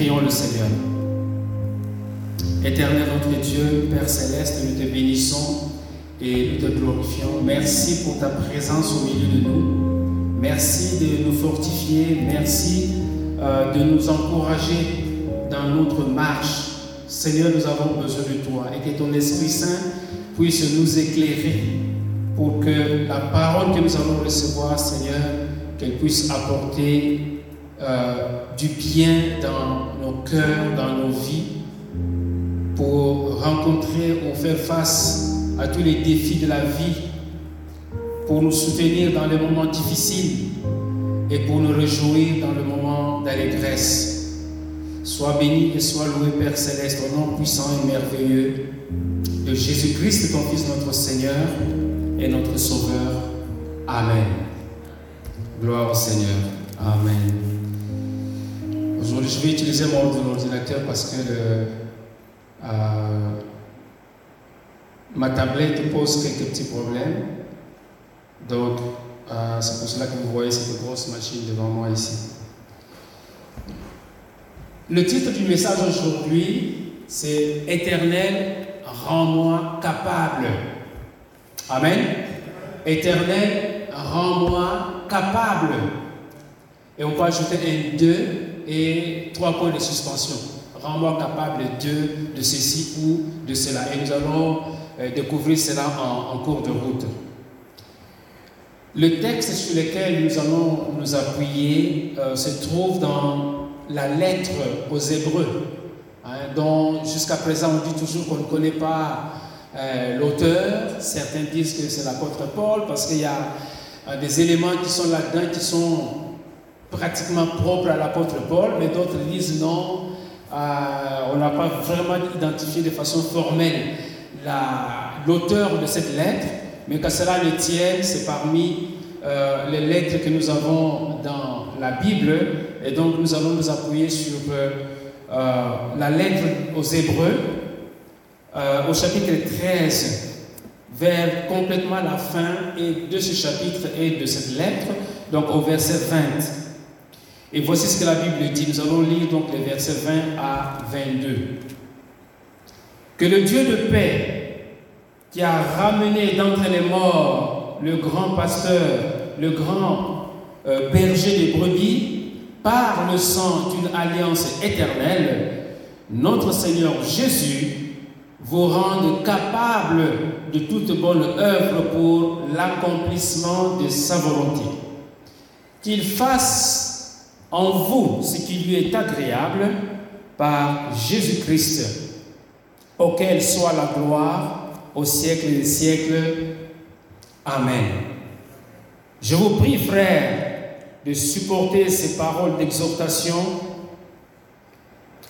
Prions le Seigneur. Éternel notre Dieu, Père céleste, nous te bénissons et nous te glorifions. Merci pour ta présence au milieu de nous. Merci de nous fortifier. Merci euh, de nous encourager dans notre marche. Seigneur, nous avons besoin de toi et que ton Esprit Saint puisse nous éclairer pour que la parole que nous allons recevoir, Seigneur, qu'elle puisse apporter euh, du bien dans nos cœurs, dans nos vies, pour rencontrer ou faire face à tous les défis de la vie, pour nous soutenir dans les moments difficiles et pour nous réjouir dans le moment d'allégresse. Sois béni et sois loué, Père céleste, au nom puissant et merveilleux de Jésus-Christ, ton Fils, notre Seigneur et notre Sauveur. Amen. Gloire au Seigneur. Amen. Aujourd'hui, je vais utiliser mon ordinateur parce que euh, ma tablette pose quelques petits problèmes. Donc, euh, c'est pour cela que vous voyez cette grosse machine devant moi ici. Le titre du message aujourd'hui, c'est Éternel, rends-moi capable. Amen. Éternel, rends-moi capable. Et on peut ajouter un 2 et trois points de suspension. Rends-moi capable de, de ceci ou de cela. Et nous allons euh, découvrir cela en, cours de route. Le texte sur lequel nous allons nous appuyer euh, se trouve dans la lettre aux Hébreux, hein, dont jusqu'à présent on dit toujours qu'on ne connaît pas euh, l'auteur. Certains disent que c'est l'apôtre Paul parce qu'il y a des éléments qui sont là-dedans qui sont pratiquement propres à l'apôtre Paul, mais d'autres disent non, euh, on n'a pas vraiment identifié de façon formelle l'auteur de cette lettre, mais que cela le tienne, c'est parmi les lettres que nous avons dans la Bible et donc nous allons nous appuyer sur euh, euh, la lettre aux Hébreux euh, au chapitre 13 vers complètement la fin et de ce chapitre et de cette lettre, donc au verset 20. Et voici ce que la Bible dit. Nous allons lire donc les versets 20 à 22. Que le Dieu de paix, qui a ramené d'entre les morts le grand pasteur, le grand euh, berger des brebis, par le sang d'une alliance éternelle, notre Seigneur Jésus vous rende capable de toute bonne œuvre pour l'accomplissement de sa volonté. Qu'il fasse en vous ce qui lui est agréable par Jésus-Christ, auquel soit la gloire au siècle des siècles. Amen. Je vous prie, frères, de supporter ces paroles d'exhortation,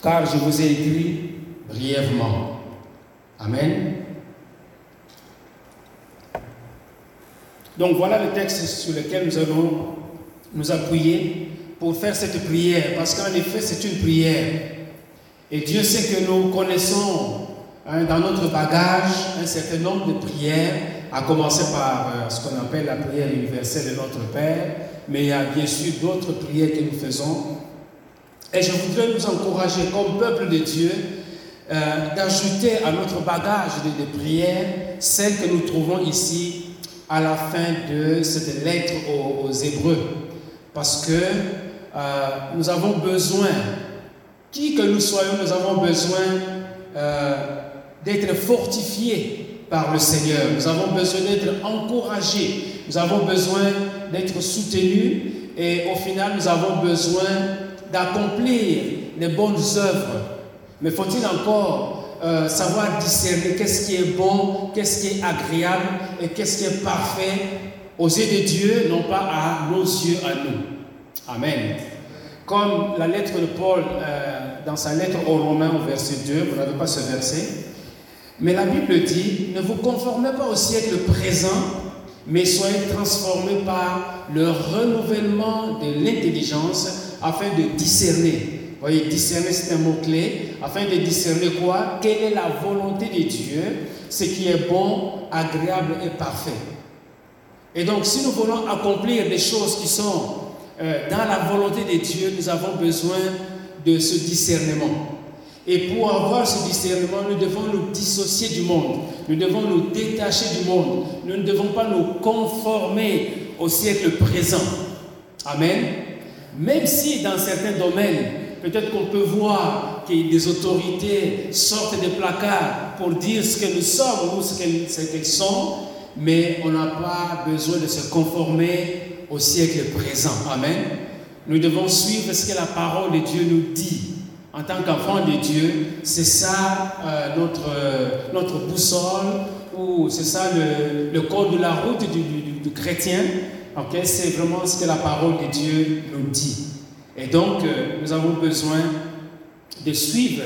car je vous ai écrit brièvement. Amen. Donc voilà le texte sur lequel nous allons nous appuyer pour faire cette prière, parce qu'en effet c'est une prière. Et Dieu sait que nous connaissons hein, dans notre bagage un certain nombre de prières, à commencer par euh, ce qu'on appelle la prière universelle de notre Père, mais il y a bien sûr d'autres prières que nous faisons. Et je voudrais nous encourager comme peuple de Dieu euh, d'ajouter à notre bagage de, prières celles que nous trouvons ici à la fin de cette lettre aux, Hébreux. Parce que euh, nous avons besoin, qui que nous soyons, nous avons besoin euh, d'être fortifiés par le Seigneur. Nous avons besoin d'être encouragés. Nous avons besoin d'être soutenus et au final nous avons besoin d'accomplir les bonnes œuvres. Mais faut-il encore euh, savoir discerner qu'est-ce qui est bon, qu'est-ce qui est agréable et qu'est-ce qui est parfait aux yeux de Dieu, non pas à nos yeux à nous? Amen. Comme la lettre de Paul euh, dans sa lettre aux Romains au verset 2, vous n'avez pas ce verset, mais la Bible dit, ne vous conformez pas au siècle présent, mais soyez transformés par le renouvellement de l'intelligence afin de discerner. Vous voyez, discerner, c'est un mot-clé, afin de discerner quoi? Quelle est la volonté de Dieu, ce qui est bon, agréable et parfait. Et donc, si nous voulons accomplir des choses qui sont euh, dans la volonté de Dieu, nous avons besoin de ce discernement. Et pour avoir ce discernement, nous devons nous dissocier du monde. Nous devons nous détacher du monde. Nous ne devons pas nous conformer au siècle présent. Amen. Même si dans certains domaines, peut-être qu'on peut voir que des autorités sortent des placards pour dire ce que nous sommes ou ce qu'elles sont, mais on n'a pas besoin de se conformer au siècle présent. Amen. Nous devons suivre ce que la parole de Dieu nous dit. En tant qu'enfant de Dieu, c'est ça euh, notre, euh, notre boussole, ou c'est ça le, le, code de la route du, chrétien. Okay? C'est vraiment ce que la parole de Dieu nous dit. Et donc, euh, nous avons besoin de suivre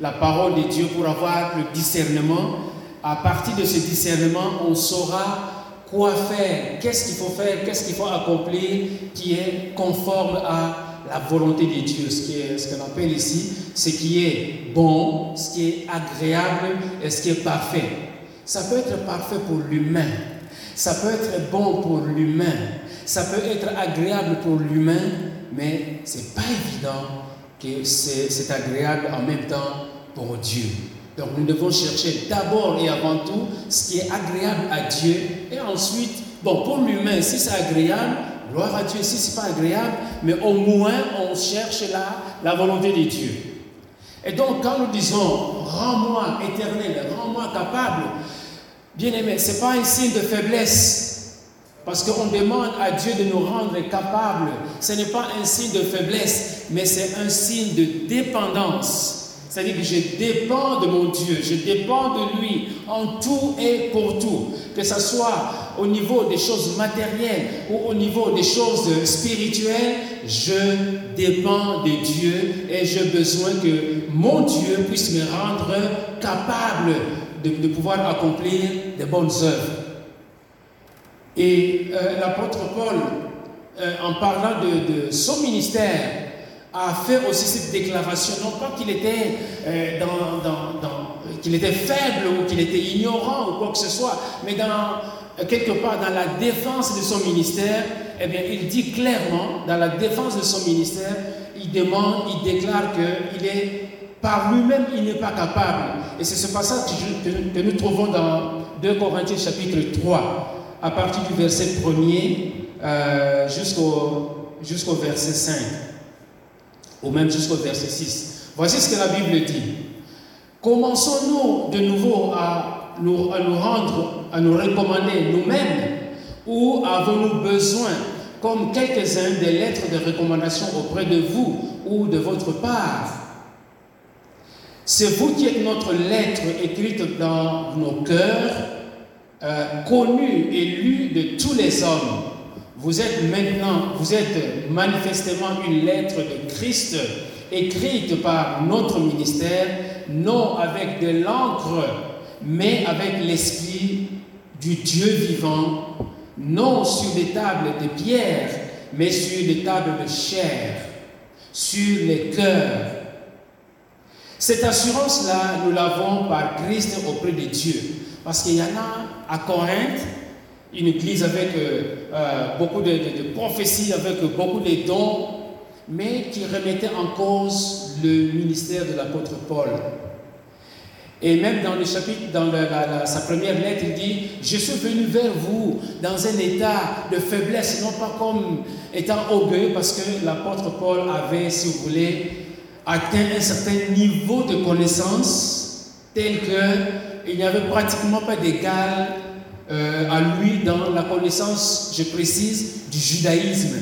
la parole de Dieu pour avoir le discernement. À partir de ce discernement, on saura quoi faire, qu'est-ce qu'il faut faire, qu'est-ce qu'il faut accomplir qui est conforme à la volonté de Dieu, ce qu'on ce qu'on appelle ici, ce qui est bon, ce qui est agréable et ce qui est parfait. Ça peut être parfait pour l'humain, ça peut être bon pour l'humain, ça peut être agréable pour l'humain, mais ce n'est pas évident que c'est agréable en même temps pour Dieu. Donc nous devons chercher d'abord et avant tout ce qui est agréable à Dieu et ensuite, bon, pour l'humain, si c'est agréable, gloire à Dieu, si ce n'est pas agréable, mais au moins on cherche la, la volonté de Dieu. Et donc quand nous disons, rends-moi éternel, rends-moi capable, bien aimé, ce n'est pas un signe de faiblesse. Parce qu'on demande à Dieu de nous rendre capables. Ce n'est pas un signe de faiblesse, mais c'est un signe de dépendance. C'est-à-dire que je dépends de mon Dieu, je dépends de lui en tout et pour tout. Que ce soit au niveau des choses matérielles ou au niveau des choses spirituelles, je dépends de Dieu et j'ai besoin que mon Dieu puisse me rendre capable de, pouvoir accomplir de bonnes œuvres. Et euh, l'apôtre Paul, euh, en parlant de son ministère, a fait aussi cette déclaration, non pas qu'il était, euh, dans, était faible ou qu'il était ignorant ou quoi que ce soit, mais dans, quelque part dans la défense de son ministère, eh bien, il dit clairement, dans la défense de son ministère, il demande, il déclare qu'il est, par lui-même, il n'est pas capable. Et c'est ce passage que, nous trouvons dans 2 Corinthiens chapitre 3, à partir du verset 1er euh, jusqu'au, jusqu'au verset 5 ou même jusqu'au verset 6. Voici ce que la Bible dit. Commençons-nous de nouveau à nous, rendre, à nous recommander nous-mêmes ou avons-nous besoin, comme quelques-uns, des lettres de recommandation auprès de vous ou de votre part C'est vous qui êtes notre lettre écrite dans nos cœurs, euh, connue et lue de tous les hommes vous êtes maintenant, vous êtes manifestement une lettre de Christ écrite par notre ministère, non avec de l'encre, mais avec l'esprit du Dieu vivant, non sur des tables de pierre, mais sur des tables de chair, sur les cœurs. Cette assurance-là, nous l'avons par Christ auprès de Dieu. Parce qu'il y en a à Corinthe, une église avec euh, euh, beaucoup de, prophéties, avec beaucoup de dons, mais qui remettait en cause le ministère de l'apôtre Paul. Et même dans le chapitre, dans sa première lettre, il dit, je suis venu vers vous dans un état de faiblesse, non pas comme étant orgueilleux, parce que l'apôtre Paul avait, si vous voulez, atteint un certain niveau de connaissance tel qu'il n'y avait pratiquement pas d'égal euh, à lui dans la connaissance, je précise, du judaïsme.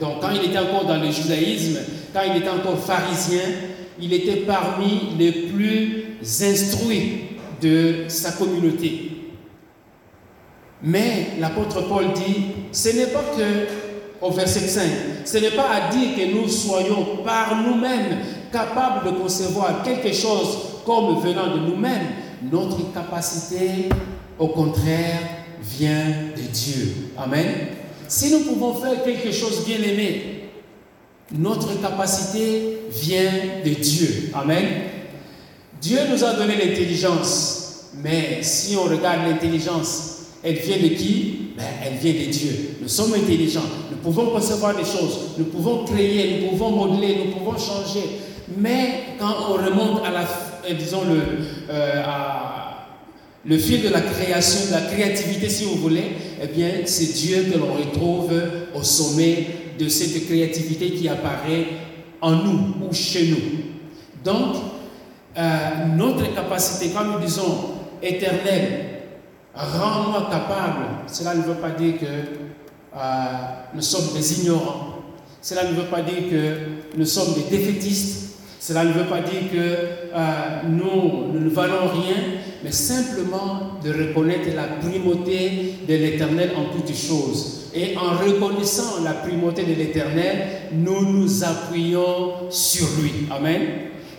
donc quand il était encore dans le judaïsme, quand il était encore pharisien, il était parmi les plus instruits de sa communauté. Mais l'apôtre Paul dit, ce n'est pas que, au verset 5, ce n'est pas à dire que nous soyons par nous-mêmes capables de concevoir quelque chose comme venant de nous-mêmes. Notre capacité au contraire, vient de Dieu. Amen. Si nous pouvons faire quelque chose bien aimé, notre capacité vient de Dieu. Amen. Dieu nous a donné l'intelligence, mais si on regarde l'intelligence, elle vient de qui? Ben, elle vient des dieux. Nous sommes intelligents, nous pouvons concevoir des choses, nous pouvons créer, nous pouvons modeler, nous pouvons changer. Mais quand on remonte à la, euh, disons le, euh, le fil de la création, de la créativité, si vous voulez, eh bien, c'est Dieu que l'on retrouve au sommet de cette créativité qui apparaît en nous ou chez nous. Donc, euh, notre capacité, quand nous disons éternelle, rends-moi capable, cela ne veut pas dire que euh, nous sommes des ignorants. Cela ne veut pas dire que nous sommes des défaitistes. Cela ne veut pas dire que euh, nous ne valons rien, mais simplement de reconnaître la primauté de l'Éternel en toutes choses. Et en reconnaissant la primauté de l'Éternel, nous nous appuyons sur lui. Amen.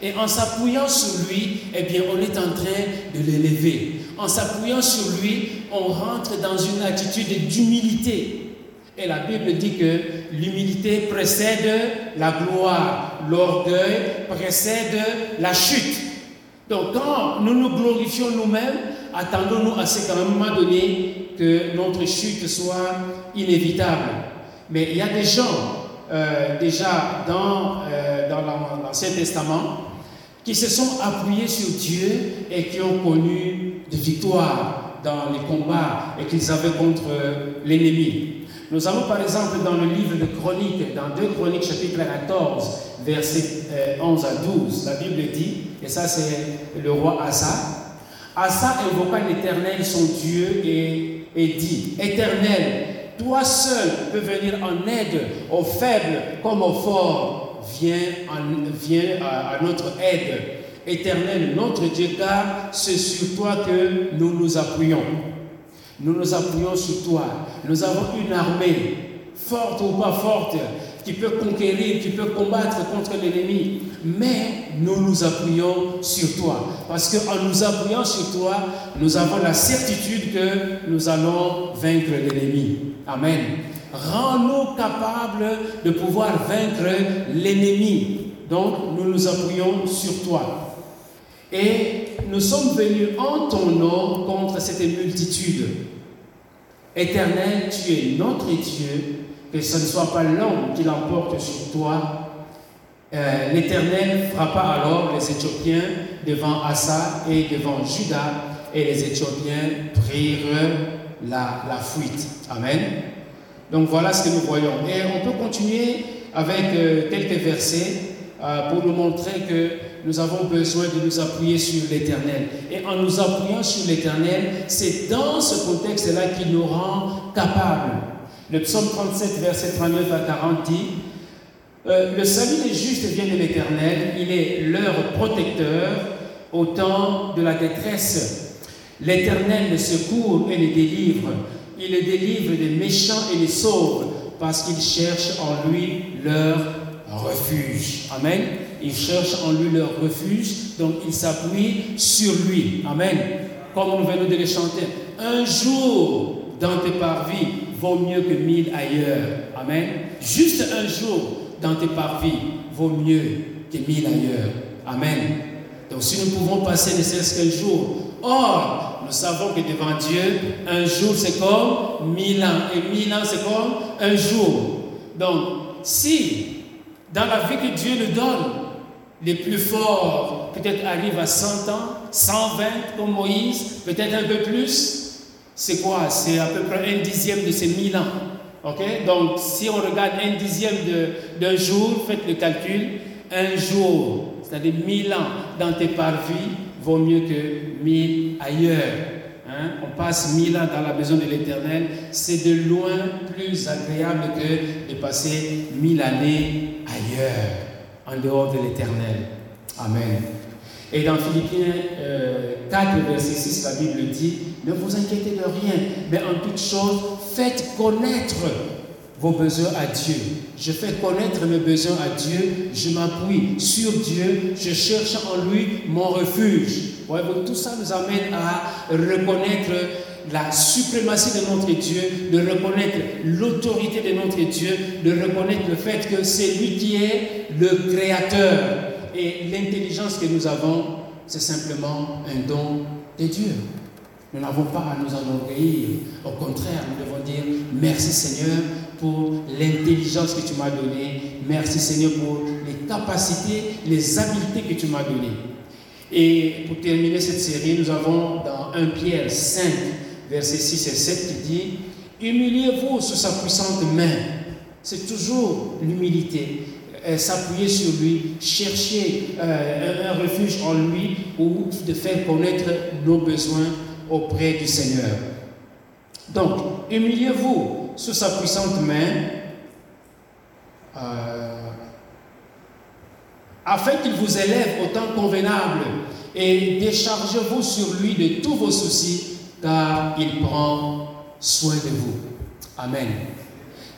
Et en s'appuyant sur lui, eh bien, on est en train de l'élever. En s'appuyant sur lui, on rentre dans une attitude d'humilité. Et la Bible dit que l'humilité précède la gloire, l'orgueil précède la chute. Donc quand nous nous glorifions nous-mêmes, attendons-nous à ce qu'à un moment donné, que notre chute soit inévitable. Mais il y a des gens, euh, déjà dans, euh, dans l'Ancien Testament, qui se sont appuyés sur Dieu et qui ont connu des victoires dans les combats et qu'ils avaient contre l'ennemi. Nous avons par exemple dans le livre de Chroniques, dans 2 Chroniques chapitre 14, versets 11 à 12, la Bible dit, et ça c'est le roi Asa, Asa invoqua l'Éternel son Dieu et, dit, Éternel, toi seul peux venir en aide aux faibles comme aux forts viens, à, notre aide. Éternel, notre Dieu, car c'est sur toi que nous nous appuyons. Nous nous appuyons sur toi. Nous avons une armée, forte ou pas forte, qui peut conquérir, qui peut combattre contre l'ennemi. Mais nous nous appuyons sur toi. Parce qu'en nous appuyant sur toi, nous avons la certitude que nous allons vaincre l'ennemi. Amen. Rends-nous capables de pouvoir vaincre l'ennemi. Donc, nous nous appuyons sur toi. Et nous sommes venus en ton nom contre cette multitude. Éternel, tu es notre Dieu, que ce ne soit pas l'homme qui l'emporte sur toi. Euh, L'Éternel frappa alors les Éthiopiens devant Assa et devant Judas, et les Éthiopiens prirent la, la fuite. Amen. Donc voilà ce que nous voyons. Et on peut continuer avec euh, quelques versets euh, pour nous montrer que nous avons besoin de nous appuyer sur l'Éternel. Et en nous appuyant sur l'Éternel, c'est dans ce contexte-là qu'il nous rend capables. Le psaume 37, verset 39 à 40 dit, euh, Le salut des justes vient de l'Éternel, il est leur protecteur au temps de la détresse. L'Éternel les secourt et les délivre il les délivre des méchants et les sauve, parce qu'ils cherchent en lui leur refuge. Amen. Ils cherchent en lui leur refuge, donc ils s'appuient sur lui. Amen. Comme on vient de le chanter. Un jour dans tes parvis vaut mieux que mille ailleurs. Amen. Juste un jour dans tes parvis vaut mieux que mille ailleurs. Amen. Donc si nous pouvons passer ne serait-ce qu'un jour. Or, nous savons que devant Dieu, un jour c'est comme mille ans, et mille ans c'est comme un jour. Donc, si dans la vie que Dieu nous donne, les plus forts peut-être arrivent à 100 ans, 120 comme Moïse, peut-être un peu plus, c'est quoi? C'est à peu près un dixième de ces mille ans. Ok? Donc, si on regarde un dixième d'un jour, faites le calcul, un jour, c'est-à-dire mille ans dans tes parvis, vaut mieux que mille ailleurs. Hein? On passe mille ans dans la maison de l'Éternel, c'est de loin plus agréable que de passer mille années ailleurs, en dehors de l'Éternel. Amen. Et dans Philippiens 4, euh, verset 6, la Bible dit, ne vous inquiétez de rien, mais en toute chose, faites connaître vos besoins à Dieu. Je fais connaître mes besoins à Dieu, je m'appuie sur Dieu, je cherche en lui mon refuge. tout ça nous amène à reconnaître la suprématie de notre Dieu, de reconnaître l'autorité de notre Dieu, de reconnaître le fait que c'est lui qui est le créateur. Et l'intelligence que nous avons, c'est simplement un don de Dieu. Nous n'avons pas à nous enorgueillir. Au contraire, nous devons dire merci Seigneur pour l'intelligence que tu m'as donnée. Merci Seigneur pour les capacités, les habiletés que tu m'as données. Et pour terminer cette série, nous avons dans 1 Pierre 5, versets 6 et 7 qui dit Humiliez-vous sous sa puissante main. C'est toujours l'humilité. Euh, s'appuyer sur lui, chercher euh, un, refuge en lui ou de faire connaître nos besoins auprès du Seigneur. Donc, humiliez-vous sous sa puissante main, euh, afin qu'il vous élève au temps convenable, et déchargez-vous sur lui de tous vos soucis, car il prend soin de vous. Amen.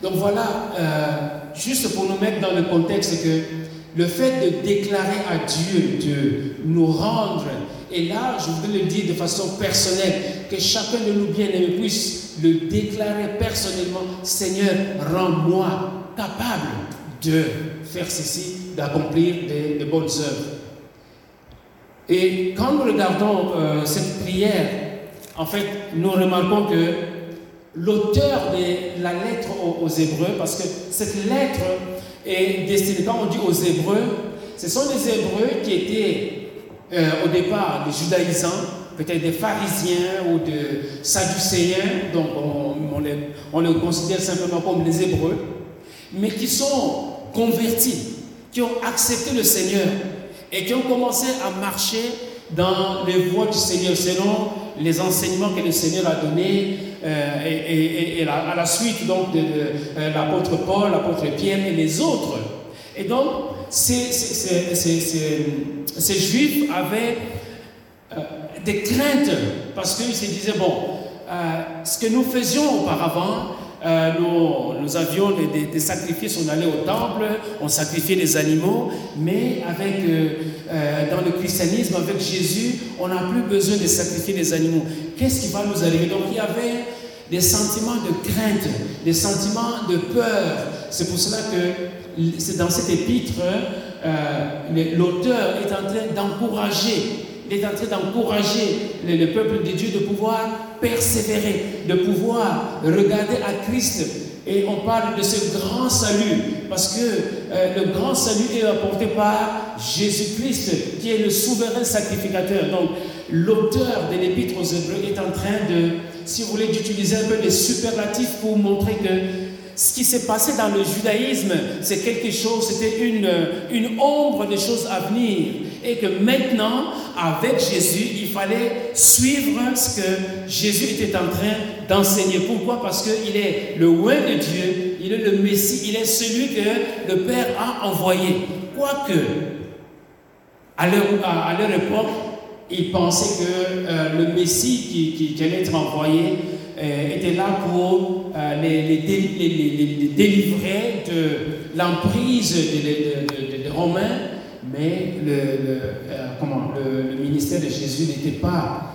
Donc voilà, euh, juste pour nous mettre dans le contexte que le fait de déclarer à Dieu, de nous rendre, et là, je voudrais le dire de façon personnelle, que chacun de nous bien-aimés puisse le déclarer personnellement, Seigneur, rends-moi capable de faire ceci, d'accomplir de, bonnes œuvres. Et quand nous regardons euh, cette prière, en fait, nous remarquons que l'auteur de la lettre aux, Hébreux, parce que cette lettre est destinée, quand on dit aux Hébreux, ce sont des Hébreux qui étaient euh, au départ des judaïsants, peut-être des pharisiens ou des sadducéens, donc on, les, on les considère simplement comme les Hébreux, mais qui sont convertis, qui ont accepté le Seigneur et qui ont commencé à marcher dans les voies du Seigneur selon les enseignements que le Seigneur a donnés euh, et, à la suite donc de, euh, l'apôtre Paul, l'apôtre Pierre et les autres. Et donc, ces, juifs avaient euh, des craintes parce qu'ils se disaient, bon, ce que nous faisions auparavant, nous, avions des, sacrifices, on allait au temple, on sacrifiait les animaux, mais avec, dans le christianisme, avec Jésus, on n'a plus besoin de sacrifier les animaux. Qu'est-ce qui va nous arriver? Donc il y avait des sentiments de crainte, des sentiments de peur. C'est pour cela que c'est dans cet épître, euh, l'auteur est en train d'encourager, est en train d'encourager le, peuple de Dieu de pouvoir persévérer, de pouvoir regarder à Christ. Et on parle de ce grand salut, parce que euh, le grand salut est apporté par Jésus-Christ, qui est le souverain sacrificateur. Donc, l'auteur de l'épître aux Hébreux est en train de si vous voulez, d'utiliser un peu les superlatifs pour montrer que ce qui s'est passé dans le judaïsme, c'est quelque chose, c'était une, une ombre des choses à venir. Et que maintenant, avec Jésus, il fallait suivre ce que Jésus était en train d'enseigner. Pourquoi? Parce qu'il est le roi de Dieu, il est le Messie, il est celui que le Père a envoyé. Quoique, à leur, à leur époque, ils pensaient que euh, le Messie qui, allait être envoyé euh, était là pour euh, les, délivrer de l'emprise des Romains, mais le, comment, le, ministère de Jésus n'était pas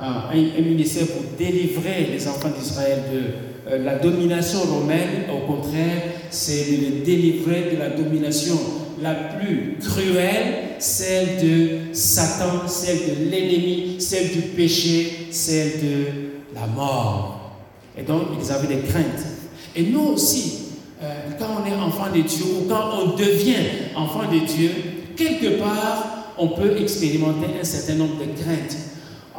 un, ministère pour délivrer les enfants d'Israël de la domination romaine. Au contraire, c'est de les délivrer de la domination la plus cruelle, celle de Satan, celle de l'ennemi, celle du péché, celle de la mort. Et donc, ils avaient des craintes. Et nous aussi, euh, quand on est enfant de Dieu ou quand on devient enfant de Dieu, quelque part, on peut expérimenter un certain nombre de craintes.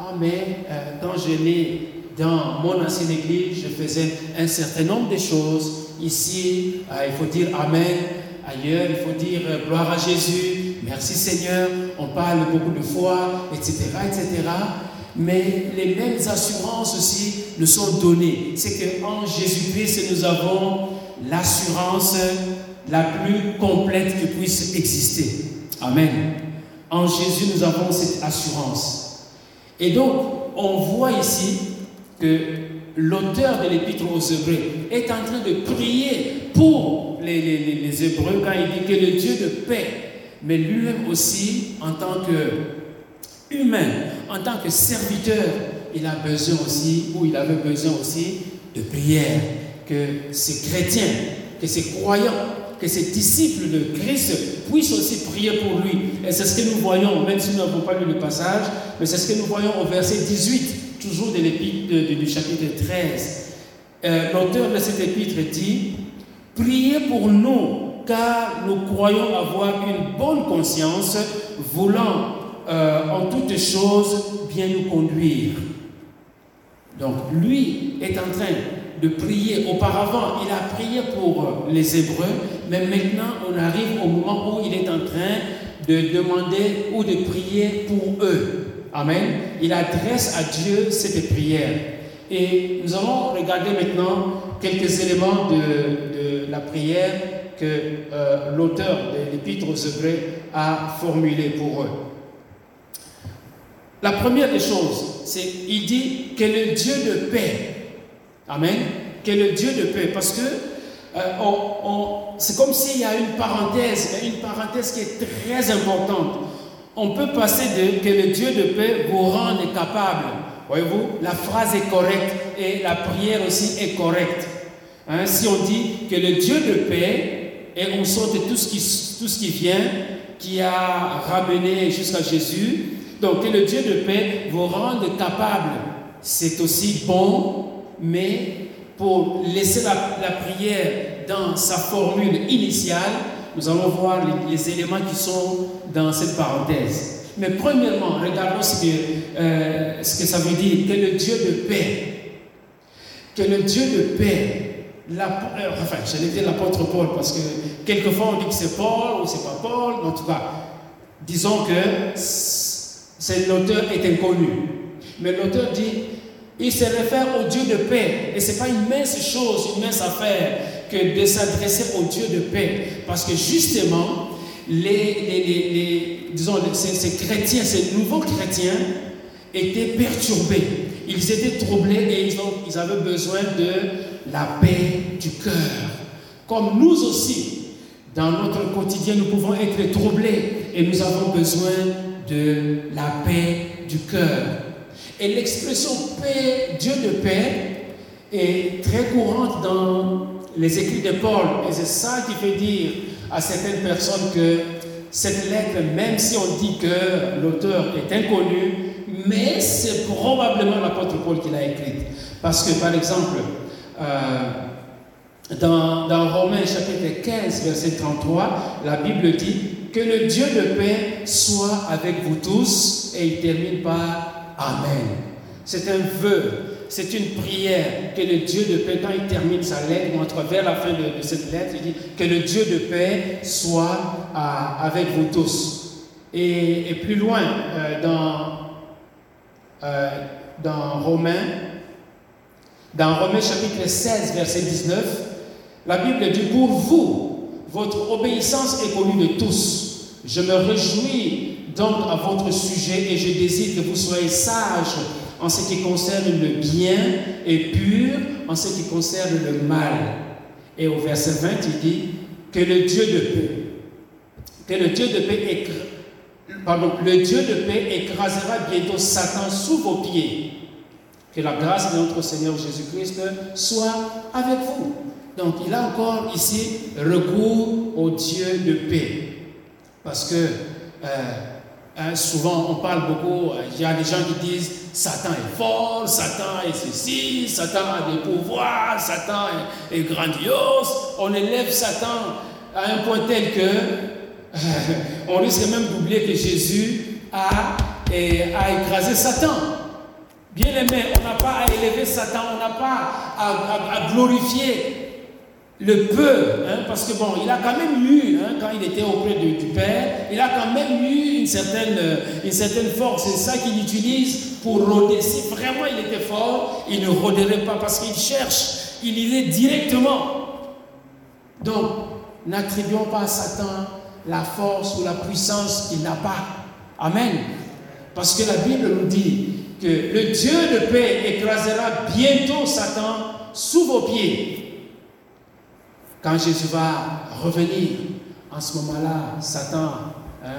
Ah, mais euh, quand je l'ai dans mon ancienne église, je faisais un certain nombre de choses. Ici, euh, il faut dire Amen. Ailleurs, il faut dire euh, gloire à Jésus, merci Seigneur, on parle beaucoup de foi, etc., etc. Mais les mêmes assurances aussi nous sont données. C'est qu'en Jésus-Christ, nous avons l'assurance la plus complète qui puisse exister. Amen. En Jésus, nous avons cette assurance. Et donc, on voit ici que l'auteur de l'épître aux Hébreux est en train de prier pour les, Hébreux quand il dit que le Dieu de paix, mais lui-même aussi, en tant que humain, en tant que serviteur, il a besoin aussi, ou il avait besoin aussi de prière, que ces chrétiens, que ces croyants, que ces disciples de Christ puissent aussi prier pour lui. Et c'est ce que nous voyons, même si nous n'avons pas lu le passage, mais c'est ce que nous voyons au verset 18 toujours de l'épître du chapitre 13. Euh, l'auteur de cette épître dit Priez pour nous, car nous croyons avoir une bonne conscience, voulant euh, en toutes choses bien nous conduire. Donc lui est en train de prier. Auparavant, il a prié pour les Hébreux, mais maintenant on arrive au moment où il est en train de demander ou de prier pour eux. Amen. Il adresse à Dieu cette prière. Et nous allons regarder maintenant quelques éléments de, la prière que euh, l'auteur de l'Épître aux Hébreux a formulé pour eux. La première des choses, c'est il dit que le Dieu de paix, Amen, que le Dieu de paix, parce que euh, c'est comme s'il y a une parenthèse, une parenthèse qui est très importante. On peut passer de que le Dieu de paix vous rende capable. Voyez-vous, la phrase est correcte et la prière aussi est correcte. Hein, si on dit que le Dieu de paix, et on saute tout ce qui, tout ce qui vient, qui a ramené jusqu'à Jésus, donc que le Dieu de paix vous rende capable, c'est aussi bon, mais pour laisser la, prière dans sa formule initiale, nous allons voir les, éléments qui sont dans cette parenthèse. Mais premièrement, regardons ce que, euh, ce que ça veut dire, que le Dieu de paix, que le Dieu de paix, euh, enfin, j'allais dire l'apôtre Paul, parce que quelquefois on dit que c'est Paul ou c'est pas Paul, en tout cas, disons que l'auteur est inconnu. Mais l'auteur dit, il se réfère au Dieu de paix. Et ce n'est pas une mince chose, une mince affaire que de s'adresser au Dieu de paix. Parce que justement, ces, chrétiens, ces nouveaux chrétiens, étaient perturbés. Ils étaient troublés et ils, ils avaient besoin de la paix du cœur. Comme nous aussi, dans notre quotidien, nous pouvons être troublés et nous avons besoin de la paix du cœur. Et l'expression Dieu de paix, est très courante dans les écrits de Paul. Et c'est ça qui fait dire à certaines personnes que cette lettre, même si on dit que l'auteur est inconnu, mais c'est probablement l'apôtre Paul qui l'a écrite. Parce que, par exemple, euh, dans, dans Romains chapitre 15, verset 33, la Bible dit que le Dieu de paix soit avec vous tous, et il termine par Amen. C'est un vœu, c'est une prière que le Dieu de paix, quand il termine sa lettre, ou vers la fin de, cette lettre, il dit que le Dieu de paix soit avec vous tous. Et, plus loin, euh, dans, euh, dans Romains, dans Romains chapitre 16, verset 19, la Bible dit, pour vous, votre obéissance est connue de tous. Je me réjouis donc à votre sujet et je désire que vous soyez sages en ce qui concerne le bien et pur en ce qui concerne le mal. Et au verset 20, il dit que le Dieu de paix, que le Dieu de paix, pardon, le Dieu de paix écrasera bientôt Satan sous vos pieds. Que la grâce de notre Seigneur Jésus-Christ soit avec vous. Donc il a encore ici recours au Dieu de paix. Parce que euh, hein, souvent on parle beaucoup, euh, il y a des gens qui disent Satan est fort, Satan est ceci, Satan a des pouvoirs, Satan est, grandiose. On élève Satan à un point tel que euh, on risque même d'oublier que Jésus a, a écrasé Satan. Bien aimé, on n'a pas à élever Satan, on n'a pas à glorifier le peu, hein, parce que bon, il a quand même eu, hein, quand il était auprès du Père, il a quand même eu une certaine, euh, une certaine force. C'est ça qu'il utilise pour rôder. Si vraiment il était fort, il ne rôderait pas parce qu'il cherche, il irait directement. Donc, n'attribuons pas à Satan la force ou la puissance qu'il n'a pas. Amen. Parce que la Bible nous dit que le Dieu de paix écrasera bientôt Satan sous vos pieds. Quand Jésus va revenir, en ce moment-là, Satan,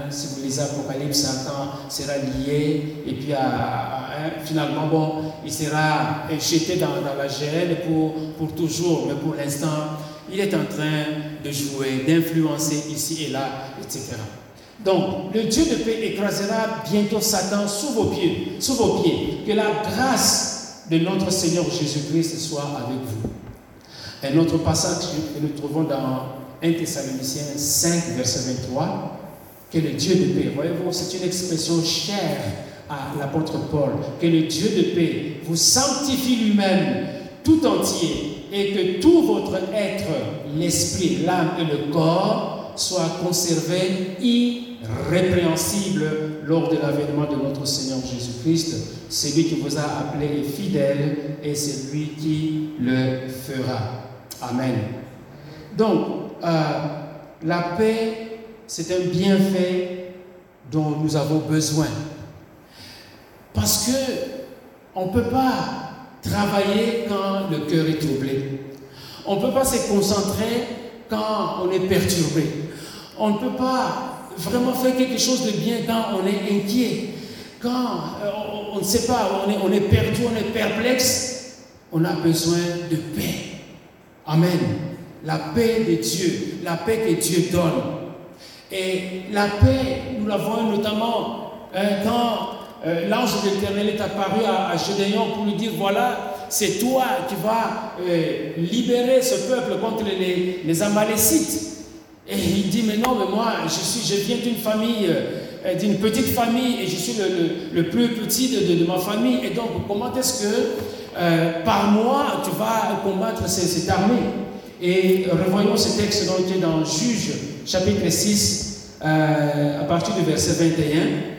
si vous lisez Apocalypse, Satan sera lié et puis hein, finalement, bon, il sera jeté dans, la gêne pour, pour toujours, mais pour l'instant, il est en train de jouer, d'influencer ici et là, etc. Donc, le Dieu de paix écrasera bientôt Satan sous vos pieds, sous vos pieds. Que la grâce de notre Seigneur Jésus-Christ soit avec vous. Un autre passage que nous trouvons dans 1 Thessaloniciens 5, verset 23, que le Dieu de paix, voyez-vous, c'est une expression chère à l'apôtre Paul, que le Dieu de paix vous sanctifie lui-même tout entier et que tout votre être, l'esprit, l'âme et le corps soient conservés irrépréhensibles lors de l'avènement de notre Seigneur Jésus-Christ. Celui qui vous a appelé est fidèle et c'est lui qui le fera. Amen. Donc, euh, la paix, c'est un bienfait dont nous avons besoin. Parce que on ne peut pas travailler quand le cœur est troublé. On ne peut pas se concentrer quand on est perturbé. On ne peut pas vraiment faire quelque chose de bien quand on est inquiet. Quand euh, on ne sait pas, on est, on on est perplexe, on a besoin de paix. Amen. La paix de Dieu, la paix que Dieu donne. Et la paix, nous la voyons notamment hein, quand euh, l'ange de l'Éternel est apparu à, Gédéon pour lui dire, voilà, c'est toi qui vas euh, libérer ce peuple contre les, Amalécites. Et il dit, mais non, mais moi, je, suis, je viens d'une famille, euh, d'une petite famille, et je suis le, plus petit de, ma famille. Et donc, comment est-ce que par moi, tu vas combattre cette, armée Et revoyons ce texte donc, qui est dans Juge, chapitre 6, à partir du verset 21.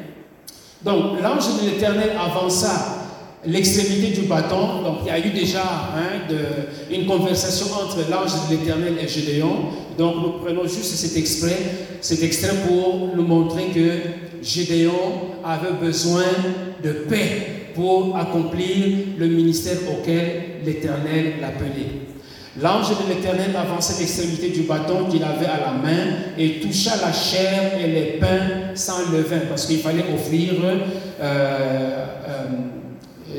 Donc l'ange de l'Éternel avança l'extrémité du bâton. Donc il y a eu déjà hein, une conversation entre l'ange de l'Éternel et Gédéon. Donc nous prenons juste cet extrait, cet extrait pour nous montrer que Gédéon avait besoin de paix pour accomplir le ministère auquel l'Éternel l'appelait. L'ange de l'Éternel avançait l'extrémité du bâton qu'il avait à la main et toucha la chair et les pains sans levain, parce qu'il fallait offrir euh, euh,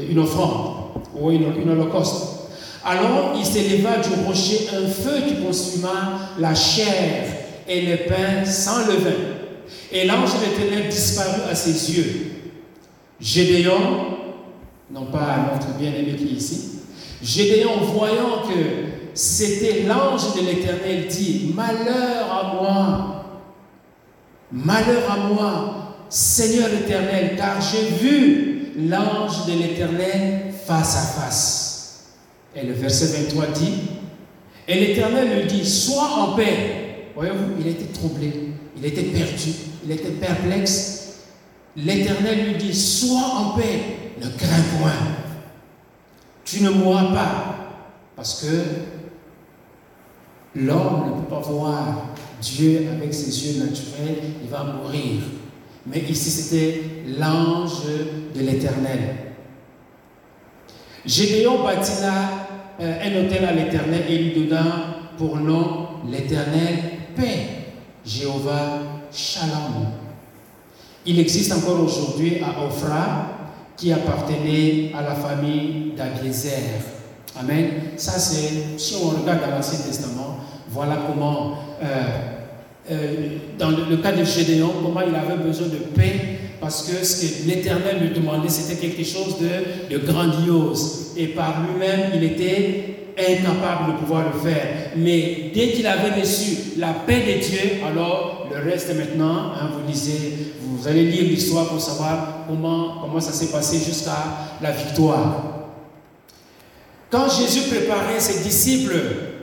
une offrande ou une, holocauste. Alors il s'éleva du rocher un feu qui consuma la chair et les pains sans levain. Et l'ange de l'Éternel disparut à ses yeux. Gédéon, non pas notre bien-aimé qui est ici, Gédéon, voyant que c'était l'ange de l'Éternel dit, malheur à moi, malheur à moi, Seigneur éternel, car j'ai vu l'ange de l'Éternel face à face. Et le verset 23 dit, et l'Éternel lui dit, sois en paix. Voyez-vous, il était troublé, il était perdu, il était perplexe. L'Éternel lui dit, sois en paix, ne crains point. Tu ne mourras pas, parce que L'homme ne peut pas voir Dieu avec ses yeux naturels, il va mourir. Mais ici, c'était l'ange de l'Éternel. Gédéon bâtit là euh, un hôtel à l'Éternel et lui donna pour nom l'Éternel paix, Jéhovah Shalom. Il existe encore aujourd'hui à Ophra qui appartenait à la famille d'Abiezer. Amen. Ça, c'est, si on regarde dans l'Ancien Testament, voilà comment, euh, euh, dans le, cas de Gédéon, comment il avait besoin de paix, parce que ce que l'Éternel lui demandait, c'était quelque chose de, grandiose. Et par lui-même, il était incapable de pouvoir le faire. Mais dès qu'il avait reçu la paix de Dieu, alors le reste maintenant, hein, vous lisez, vous allez lire l'histoire pour savoir comment, comment ça s'est passé jusqu'à la victoire. Quand Jésus préparait ses disciples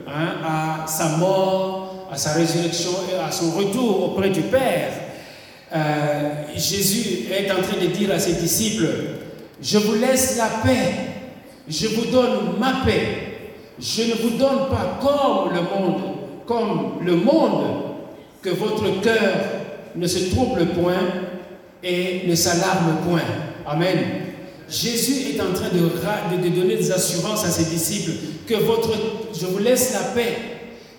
hein, à sa mort, à sa résurrection et à son retour auprès du Père, euh, Jésus est en train de dire à ses disciples, je vous laisse la paix, je vous donne ma paix, je ne vous donne pas comme le monde, comme le monde, que votre cœur ne se trouble point et ne s'alarme point. Amen. Jésus est en train de, donner des assurances à ses disciples que je vous laisse la paix.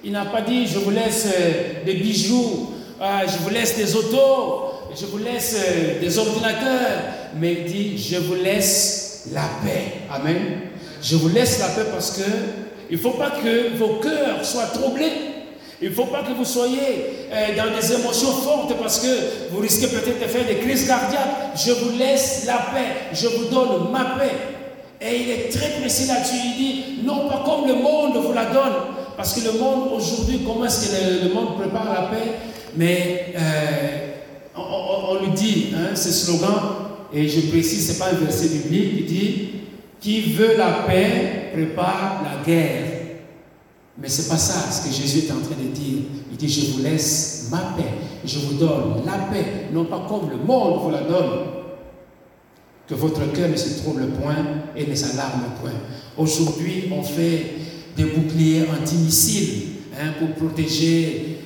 Il n'a pas dit je vous laisse euh, des bijoux, euh, je vous laisse des autos, je vous laisse euh, des ordinateurs, mais il dit je vous laisse la paix. Amen. Je vous laisse la paix parce que il ne faut pas que vos cœurs soient troublés. Il ne faut pas que vous soyez euh, dans des émotions fortes parce que vous risquez peut-être de faire des crises cardiaques. Je vous laisse la paix, je vous donne ma paix. Et il est très précis là-dessus. Il dit, non pas comme le monde vous la donne. Parce que le monde aujourd'hui, comment est-ce que le, monde prépare la paix? Mais euh, on, lui dit, hein, ce slogan, et je précise, ce n'est pas un verset biblique, il dit, qui veut la paix prépare la guerre. Mais ce n'est pas ça ce que Jésus est en train de dire. Il dit, je vous laisse ma paix, je vous donne la paix, non pas comme le monde vous la donne. Que votre cœur ne se trouble point et ne s'alarme point. Aujourd'hui, on fait des boucliers antimissiles hein, pour protéger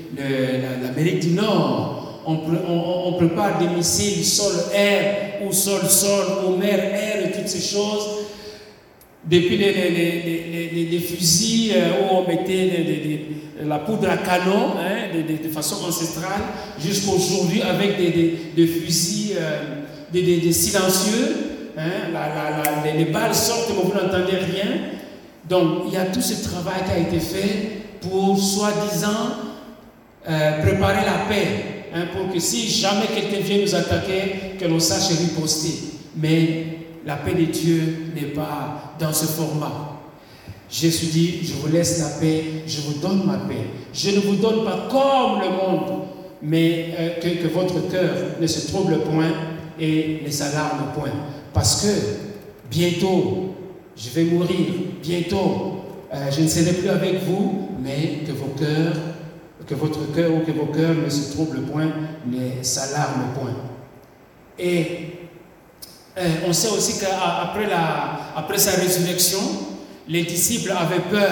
l'Amérique du Nord. On, on, prépare des missiles sol-air ou sol-sol ou mer-air et toutes ces choses. Depuis les, fusils euh, où on mettait la poudre à canon hein, de, façon ancestrale, jusqu'aujourd'hui avec des, fusils euh, des, silencieux. Hein, les balles sortent, mais vous n'entendez rien. Donc, il y a tout ce travail qui a été fait pour, soi-disant, euh, préparer la paix. Hein, pour que si jamais quelqu'un vient nous attaquer, que l'on sache riposter. Mais la paix de Dieu n'est pas dans ce format. Jésus dit, je vous laisse la paix, je vous donne ma paix. Je ne vous donne pas comme le monde, mais euh, que, votre cœur ne se trouble point et ne s'alarme point. Parce que bientôt, je vais mourir, bientôt, euh, je ne serai plus avec vous, mais que vos cœurs, que votre cœur ou que vos cœurs ne se troublent point, ne s'alarment point. Et on sait aussi qu'après après sa résurrection, les disciples avaient peur.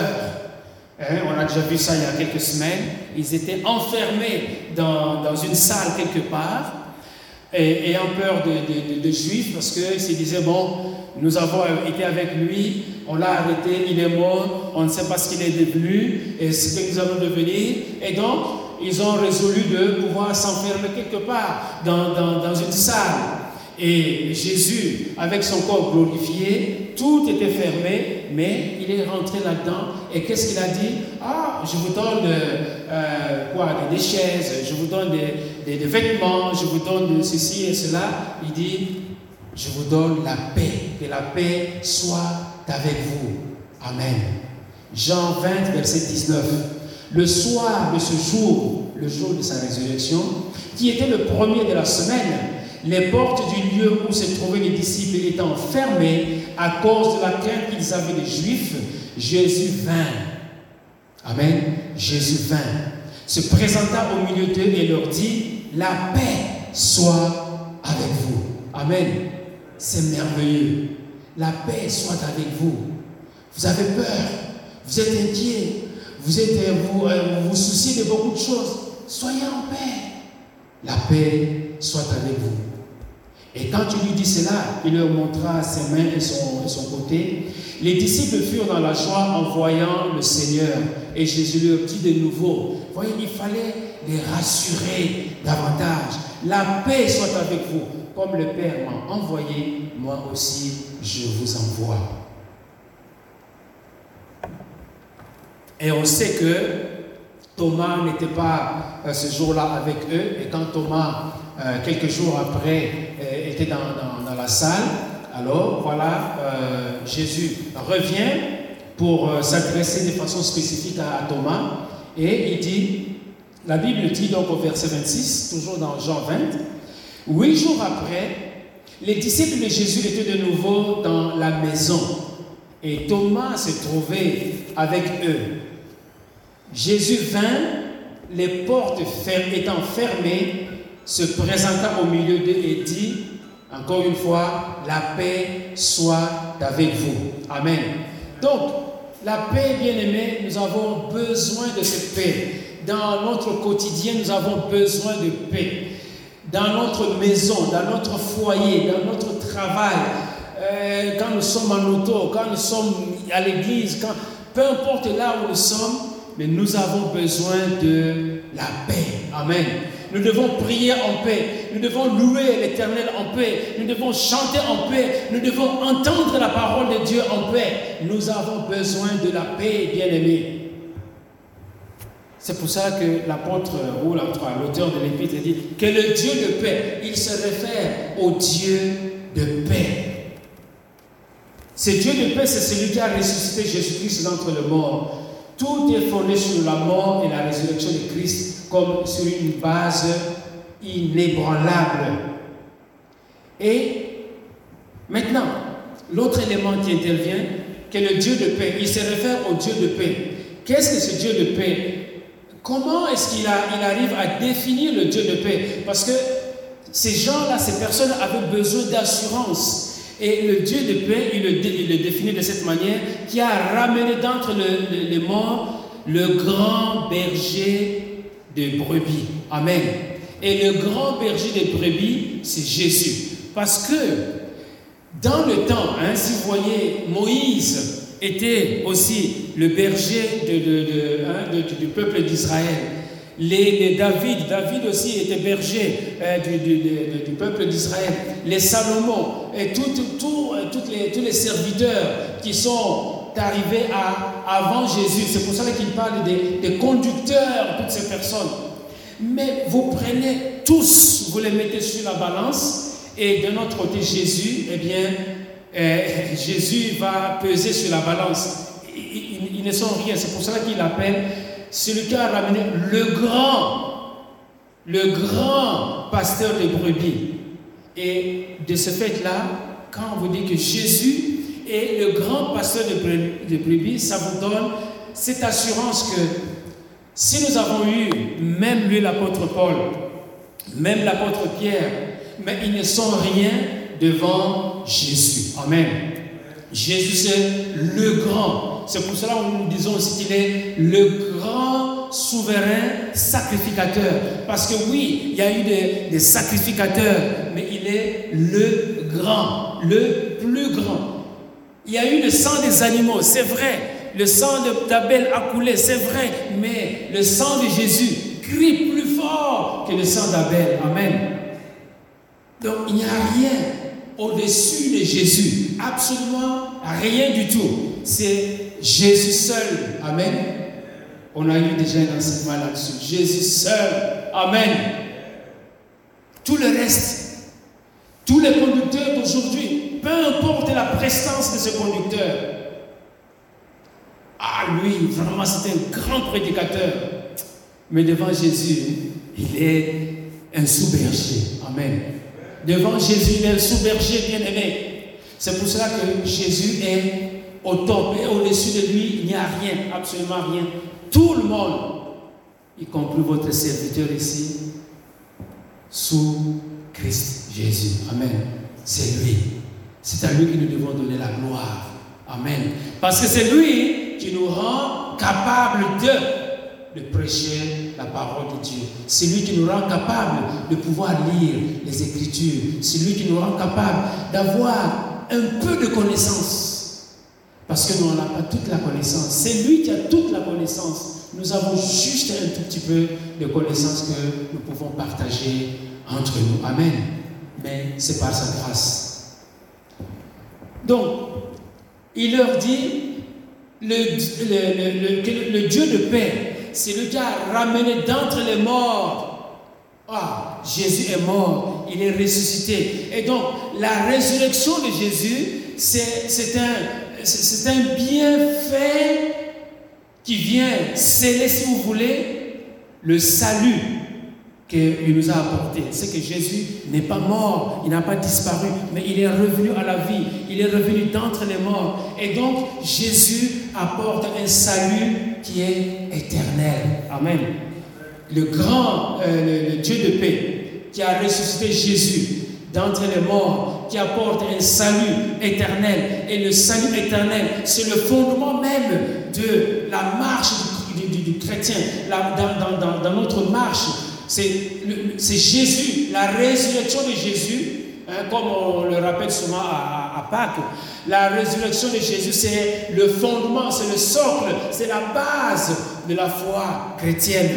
Hein, on a déjà vu ça il y a quelques semaines. Ils étaient enfermés dans, dans une salle quelque part, et, ayant peur de, juifs, parce qu'ils se disaient, bon, nous avons été avec lui, on l'a arrêté, il est mort, on ne sait pas ce qu'il est devenu et ce que nous allons devenir. Et donc, ils ont résolu de pouvoir s'enfermer quelque part dans, dans, dans une salle. Et Jésus, avec son corps glorifié, tout était fermé, mais il est rentré là-dedans. Et qu'est-ce qu'il a dit? Ah, je vous donne euh, quoi? Des, chaises, je vous donne des, des, vêtements, je vous donne ceci et cela. Il dit Je vous donne la paix, que la paix soit avec vous. Amen. Jean 20, verset 19. Le soir de ce jour, le jour de sa résurrection, qui était le premier de la semaine, les portes du lieu où se trouvaient les disciples étant fermées à cause de la crainte qu'ils avaient des Juifs, Jésus vint. Amen. Jésus vint, se présenta au milieu d'eux et leur dit, la paix soit avec vous. Amen. C'est merveilleux. La paix soit avec vous. Vous avez peur, vous êtes inquiet, vous, êtes, vous, euh, vous vous souciez de beaucoup de choses. Soyez en paix. La paix soit avec vous. Et quand il lui dit cela, il leur montra ses mains et son, côté. Les disciples furent dans la joie en voyant le Seigneur. Et Jésus leur dit de nouveau, voyez, il fallait les rassurer davantage. La paix soit avec vous. Comme le Père m'a envoyé, moi aussi je vous envoie. Et on sait que Thomas n'était pas euh, ce jour-là avec eux. Et quand Thomas, euh, quelques jours après, était dans, la salle, alors voilà, Jésus revient pour s'adresser de façon spécifique à, Thomas. Et il dit, la Bible dit donc au verset 26, toujours dans Jean 20, huit jours après, les disciples de Jésus étaient de nouveau dans la maison et Thomas se trouvait avec eux. Jésus vint, les portes étant fermées, se présenta au milieu d'eux et dit, encore une fois, la paix soit avec vous. Amen. Donc, la paix, bien aimée, nous avons besoin de cette paix. Dans notre quotidien, nous avons besoin de paix. Dans notre maison, dans notre foyer, dans notre travail, euh, quand nous sommes en auto, quand nous sommes à l'église, peu importe là où nous sommes, mais nous avons besoin de la paix. Amen. Nous devons prier en paix. Nous devons louer l'Éternel en paix. Nous devons chanter en paix. Nous devons entendre la parole de Dieu en paix. Nous avons besoin de la paix, bien-aimés. C'est pour ça que l'apôtre ou l'auteur de l'épître dit que le Dieu de paix, il se réfère au Dieu de paix. Ce Dieu de paix, c'est celui qui a ressuscité Jésus-Christ d'entre les morts. Tout est fondé sur la mort et la résurrection de Christ comme sur une base inébranlable. Et maintenant, l'autre élément qui intervient, que le Dieu de paix, il se réfère au Dieu de paix. Qu'est-ce que ce Dieu de paix? Comment est-ce qu'il il arrive à définir le Dieu de paix? Parce que ces gens-là, ces personnes avaient besoin d'assurance. Et le Dieu de paix, il le, définit de cette manière, qui a ramené d'entre les morts le grand berger de brebis. Amen. Et le grand berger des brebis, c'est Jésus. Parce que dans le temps, hein, si vous voyez, Moïse était aussi le berger hein, du peuple d'Israël. Les, David, David aussi était berger euh, du, peuple d'Israël. Les Salomon et euh, tous les serviteurs qui sont arrivés à, avant Jésus. C'est pour ça qu'il parle des, conducteurs, toutes ces personnes. Mais vous prenez tous, vous les mettez sur la balance et de notre côté, Jésus, eh bien, euh, Jésus va peser sur la balance. Ils, ne sont rien. C'est pour cela qu'il appelle celui qui a ramené le grand, le grand pasteur des brebis. Et de ce fait-là, quand on vous dit que Jésus est le grand pasteur des brebis, ça vous donne cette assurance que si nous avons eu, même lui l'apôtre Paul, même l'apôtre Pierre, mais ils ne sont rien devant Jésus. Amen. Jésus, c'est le grand. C'est pour cela que nous disons aussi qu'il est le grand souverain sacrificateur. Parce que oui, il y a eu des sacrificateurs, mais il est le grand, le plus grand. Il y a eu le sang des animaux, c'est vrai. Le sang d'Abel a coulé, c'est vrai. Mais le sang de Jésus crie plus fort que le sang d'Abel. Amen. Donc il n'y a rien au-dessus de Jésus. Absolument rien du tout. C'est Jésus seul. Amen. On a eu déjà un enseignement là-dessus. Jésus seul. Amen. Tout le reste, tous les conducteurs d'aujourd'hui, peu importe la prestance de ce conducteur, ah lui, vraiment c'est un grand prédicateur. Mais devant Jésus, il est un sous-berger. Amen. Devant Jésus, il est un sous-berger bien-aimé. C'est pour cela que Jésus est au top et au-dessus de lui, il n'y a rien, absolument rien. Tout le monde, y compris votre serviteur ici, sous Christ Jésus. Amen. C'est lui. C'est à lui que nous devons donner la gloire. Amen. Parce que c'est lui qui nous rend capables de de prêcher la parole de Dieu. C'est lui qui nous rend capable de pouvoir lire les Écritures. C'est lui qui nous rend capable d'avoir un peu de connaissance. Parce que nous n'avons pas toute la connaissance. C'est lui qui a toute la connaissance. Nous avons juste un tout petit peu de connaissance que nous pouvons partager entre nous. Amen. Mais c'est par sa grâce. Donc, il leur dit, le, le, le Dieu de paix c'est lui qui a ramené d'entre les morts. Ah, Jésus est mort, il est ressuscité. Et donc, la résurrection de Jésus, c'est un, un bienfait qui vient sceller, si vous voulez, le salut qu'il nous a apporté. C'est que Jésus n'est pas mort, il n'a pas disparu, mais il est revenu à la vie, il est revenu d'entre les morts. Et donc, Jésus apporte un salut qui est éternel. Amen. Le grand, euh, le, Dieu de paix, qui a ressuscité Jésus d'entre les morts, qui apporte un salut éternel. Et le salut éternel, c'est le fondement même de la marche du, chrétien. dans, notre marche, c'est Jésus, la résurrection de Jésus, hein, comme on le rappelle souvent à, Pâques. La résurrection de Jésus, c'est le fondement, c'est le socle, c'est la base de la foi chrétienne.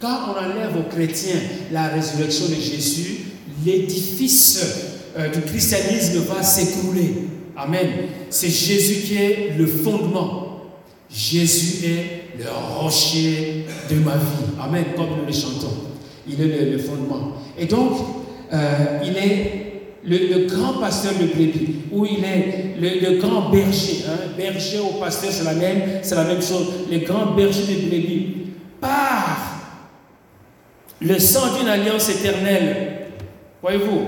Quand on enlève aux chrétiens la résurrection de Jésus, l'édifice euh, du christianisme va s'écrouler. Amen. C'est Jésus qui est le fondement. Jésus est le rocher de ma vie. Amen, comme nous le chantons. Il est le, fondement. Et donc, euh, il est le, grand pasteur de brebis, ou il est le, grand berger. Hein. Berger ou pasteur, c'est la, même, la même chose. Le grand berger de brebis. Par le sang d'une alliance éternelle. Voyez-vous,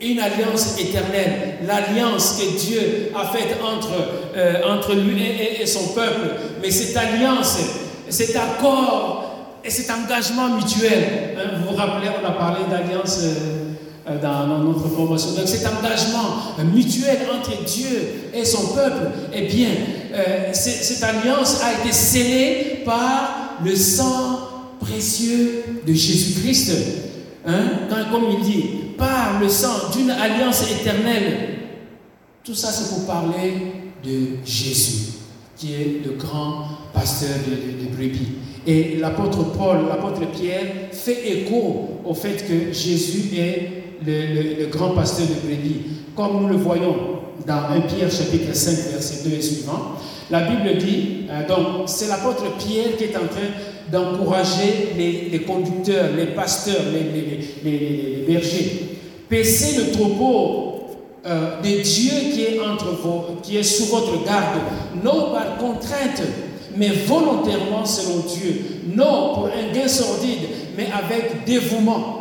une alliance éternelle, l'alliance que Dieu a faite entre, euh, entre lui et, son peuple. Mais cette alliance, cet accord et cet engagement mutuel, hein, vous vous rappelez, on a parlé d'alliance. Euh, euh, dans, notre formation. Donc cet engagement mutuel entre Dieu et son peuple, eh bien, euh, cette alliance a été scellée par le sang précieux de Jésus-Christ. Hein? comme il dit, par le sang d'une alliance éternelle. Tout ça, c'est pour parler de Jésus, qui est le grand pasteur de, de brebis. Et l'apôtre Paul, l'apôtre Pierre fait écho au fait que Jésus est le, grand pasteur de brebis, comme nous le voyons dans 1 Pierre chapitre 5 verset 2 et suivant. La Bible dit, euh, donc c'est l'apôtre Pierre qui est en train d'encourager les, conducteurs, les pasteurs, les, bergers. Paissez le troupeau euh, de Dieu qui est, entre vos, qui est sous votre garde, non par contrainte, mais volontairement selon Dieu, non pour un gain sordide, mais avec dévouement.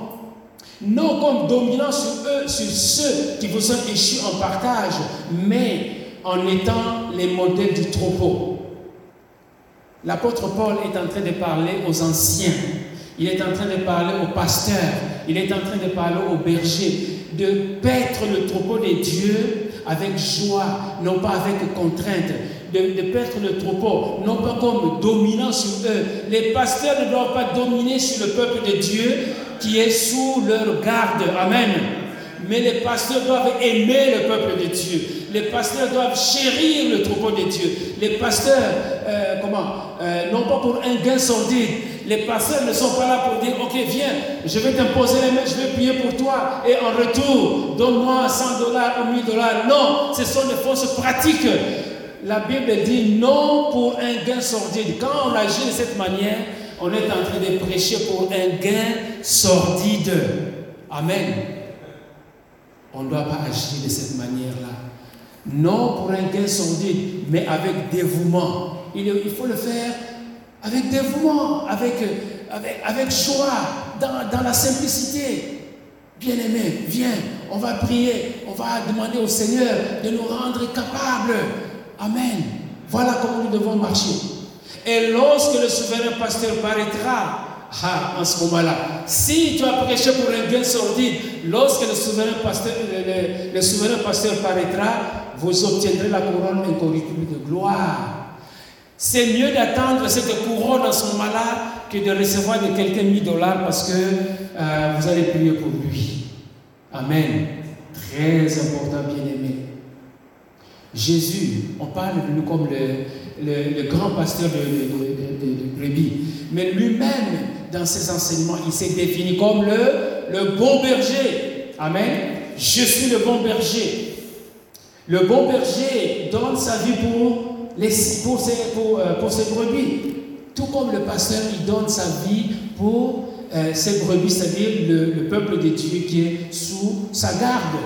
Non comme dominant sur eux, sur ceux qui vous sont échus en partage, mais en étant les modèles du troupeau. L'apôtre Paul est en train de parler aux anciens, il est en train de parler aux pasteurs, il est en train de parler aux bergers, de paître le troupeau des dieux avec joie, non pas avec contrainte, de, paître le troupeau, non pas comme dominant sur eux. Les pasteurs ne doivent pas dominer sur le peuple de Dieu, qui est sous leur garde. Amen. Mais les pasteurs doivent aimer le peuple de Dieu. Les pasteurs doivent chérir le troupeau de Dieu. Les pasteurs, euh, comment euh, Non pas pour un gain sordide. Les pasteurs ne sont pas là pour dire, ok, viens, je vais t'imposer les mains, je vais prier pour toi. Et en retour, donne-moi 100 dollars ou 1000 dollars. Non, ce sont des fausses pratiques. La Bible dit non pour un gain sordide. Quand on agit de cette manière, on est en train de prêcher pour un gain sordide. Amen. On ne doit pas agir de cette manière-là. Non pour un gain sordide, mais avec dévouement. Il, faut le faire avec dévouement, avec, avec, dans, dans la simplicité. Bien-aimé, viens, on va prier, on va demander au Seigneur de nous rendre capables. Amen. Voilà comment nous devons marcher. Et lorsque le souverain pasteur paraîtra, ah, en ce moment-là, si tu as prêché pour un gain sordide, lorsque le souverain pasteur, le, souverain pasteur paraîtra, vous obtiendrez la couronne incorruptible de gloire. C'est mieux d'attendre cette couronne en ce moment-là que de recevoir de quelqu'un 1000 dollars parce que euh, vous allez prier pour lui. Amen. Très important, bien-aimé. Jésus, on parle de lui comme le, grand pasteur de, brebis. Mais lui-même, dans ses enseignements, il s'est défini comme le, bon berger. Amen. Je suis le bon berger. Le bon berger donne sa vie pour, ses, pour, euh, brebis. Tout comme le pasteur, il donne sa vie pour euh, ses brebis, c'est-à-dire le, le, peuple de Dieu qui est sous sa garde.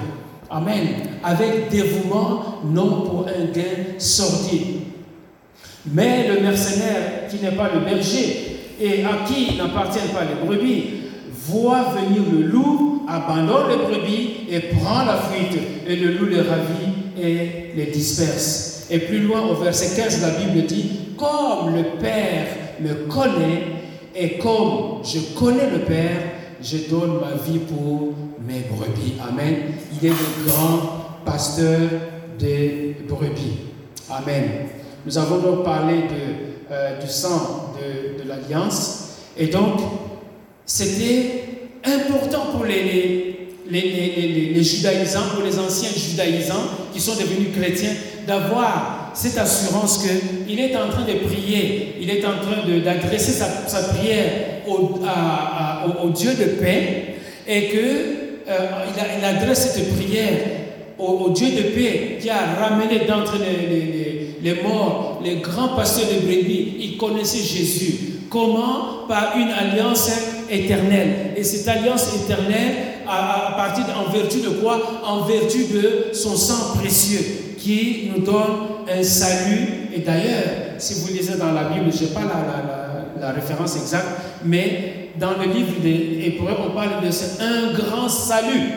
Amen. Avec dévouement, non pour un gain sordide. Mais le mercenaire qui n'est pas le berger et à qui n'appartiennent pas les brebis, voit venir le loup, abandonne les brebis et prend la fuite. Et le loup les ravit et les disperse. Et plus loin, au verset 15, la Bible dit, comme le Père me connaît et comme je connais le Père, je donne ma vie pour mes brebis. Amen. Il est le grand pasteur des brebis. Amen. Nous avons donc parlé euh, du sang de, l'Alliance. Et donc, c'était important pour les, les, judaïsants, pour les anciens judaïsants qui sont devenus chrétiens, d'avoir cette assurance qu'il est en train de prier, il est en train d'adresser sa, prière au, Dieu de paix et qu'il euh, il adresse cette prière au, Dieu de paix qui a ramené d'entre les, les, morts les grands pasteurs de brebis, ils connaissaient Jésus. Comment? Par une alliance éternelle. Et cette alliance éternelle, à, partir, en vertu de quoi? En vertu de son sang précieux qui nous donne un salut. Et d'ailleurs, si vous lisez dans la Bible, je n'ai pas la, la, la, référence exacte, mais dans le livre des Hébreux, on parle de un grand salut.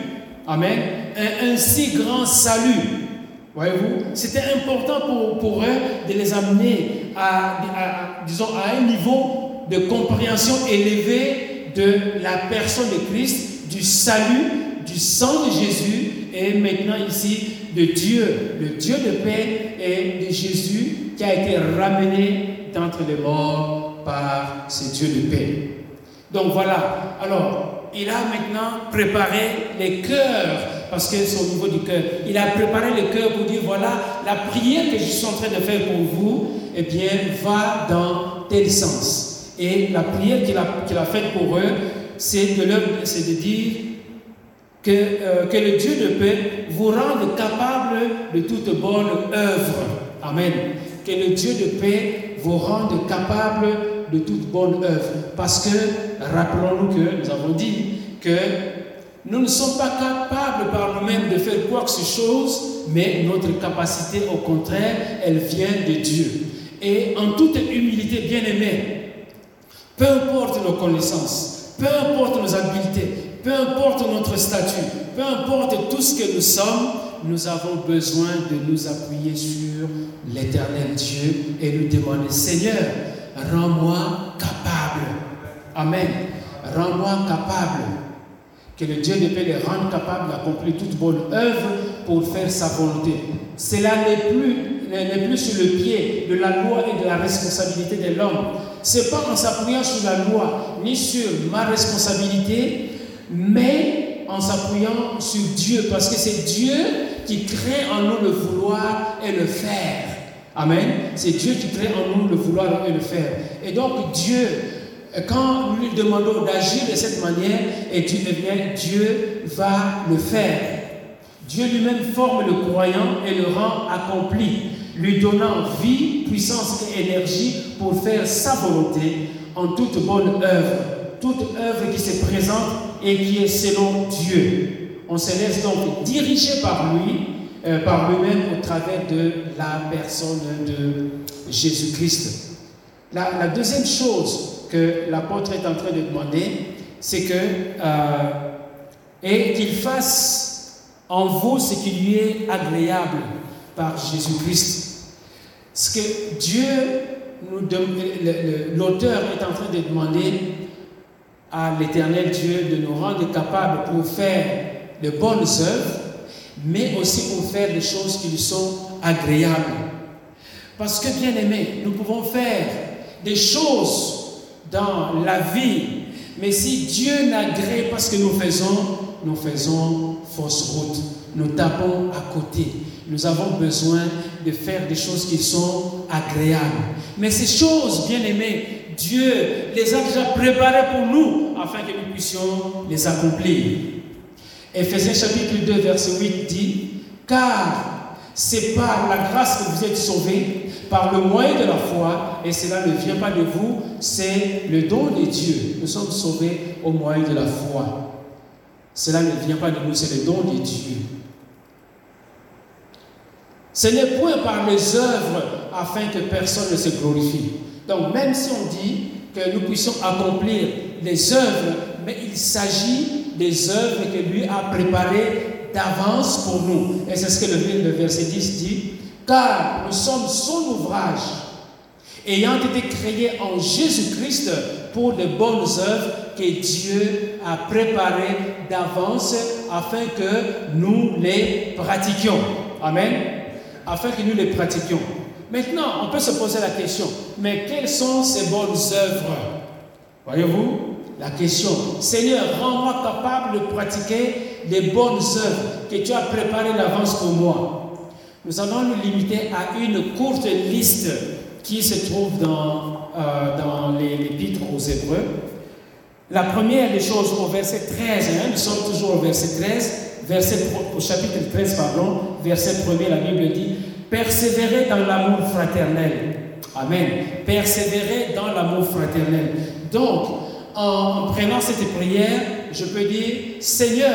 Amen. Un, si grand salut. Voyez-vous, c'était important pour, pour, eux de les amener à, disons, à un niveau de compréhension élevé de la personne de Christ, du salut, du sang de Jésus et maintenant ici de Dieu, le Dieu de paix et de Jésus qui a été ramené d'entre les morts par ce Dieu de paix. Donc voilà, alors il a maintenant préparé les cœurs parce que c'est au niveau du cœur. Il a préparé le cœur pour dire, voilà, la prière que je suis en train de faire pour vous, eh bien, va dans tel sens. Et la prière qu'il a, a faite pour eux, c'est de, c'est de dire que, euh, que le Dieu de paix vous rende capable de toute bonne œuvre. Amen. Que le Dieu de paix vous rende capable de toute bonne œuvre. Parce que, rappelons-nous que nous avons dit que nous ne sommes pas capables par nous-mêmes de faire quoi que ce chose, mais notre capacité, au contraire, elle vient de Dieu. Et en toute humilité, bien aimée, peu importe nos connaissances, peu importe nos habiletés, peu importe notre statut, peu importe tout ce que nous sommes, nous avons besoin de nous appuyer sur l'éternel Dieu et lui demander, Seigneur, rends-moi capable. Amen. Rends-moi capable que le Dieu de paix les rende capables d'accomplir toute bonne œuvre pour faire sa volonté. Cela n'est plus, n'est plus sur le pied de la loi et de la responsabilité de l'homme. Ce n'est pas en s'appuyant sur la loi ni sur ma responsabilité, mais en s'appuyant sur Dieu, parce que c'est Dieu qui crée en nous le vouloir et le faire. Amen. C'est Dieu qui crée en nous le vouloir et le faire. Et donc Dieu quand nous lui demandons d'agir de cette manière, et tu deviens, Dieu va le faire. Dieu lui-même forme le croyant et le rend accompli, lui donnant vie, puissance et énergie pour faire sa volonté en toute bonne œuvre, toute œuvre qui se présente et qui est selon Dieu. On se laisse donc diriger par lui, euh, par lui-même au travers de la personne de Jésus-Christ. la deuxième chose que l'apôtre est en train de demander, c'est que euh, qu'il fasse en vous ce qui lui est agréable par Jésus-Christ. Ce que Dieu, l'auteur est en train de demander à l'éternel Dieu de nous rendre capables pour faire de bonnes œuvres, mais aussi pour faire des choses qui lui sont agréables. Parce que, bien aimé, nous pouvons faire des choses dans la vie. Mais si Dieu n'agrée pas ce que nous faisons, nous faisons fausse route. Nous tapons à côté. Nous avons besoin de faire des choses qui sont agréables. Mais ces choses, bien aimées, Dieu les a déjà préparées pour nous afin que nous puissions les accomplir. Ephésiens chapitre 2, verset 8 dit, car c'est par la grâce que vous êtes sauvés par le moyen de la foi, et cela ne vient pas de vous, c'est le don de Dieu. Nous sommes sauvés au moyen de la foi. Cela ne vient pas de nous, c'est le don de Dieu. Ce n'est point par les œuvres afin que personne ne se glorifie. Donc même si on dit que nous puissions accomplir les œuvres, mais il s'agit des œuvres que lui a préparées d'avance pour nous. Et c'est ce que le verset 10 dit car nous sommes son ouvrage, ayant été créés en Jésus-Christ pour de bonnes œuvres que Dieu a préparées d'avance afin que nous les pratiquions. Amen. Afin que nous les pratiquions. Maintenant, on peut se poser la question, mais quelles sont ces bonnes œuvres? Voyez-vous? La question, Seigneur, rends-moi capable de pratiquer les bonnes œuvres que tu as préparées d'avance pour moi. Nous allons nous limiter à une courte liste qui se trouve dans, euh, dans l'épître aux Hébreux. La première des choses au verset 13, hein, nous sommes toujours au verset 13, verset, au chapitre 13, pardon, verset 1 la Bible dit persévérer dans l'amour fraternel. Amen. Persévérer dans l'amour fraternel. Donc, en prenant cette prière, je peux dire, Seigneur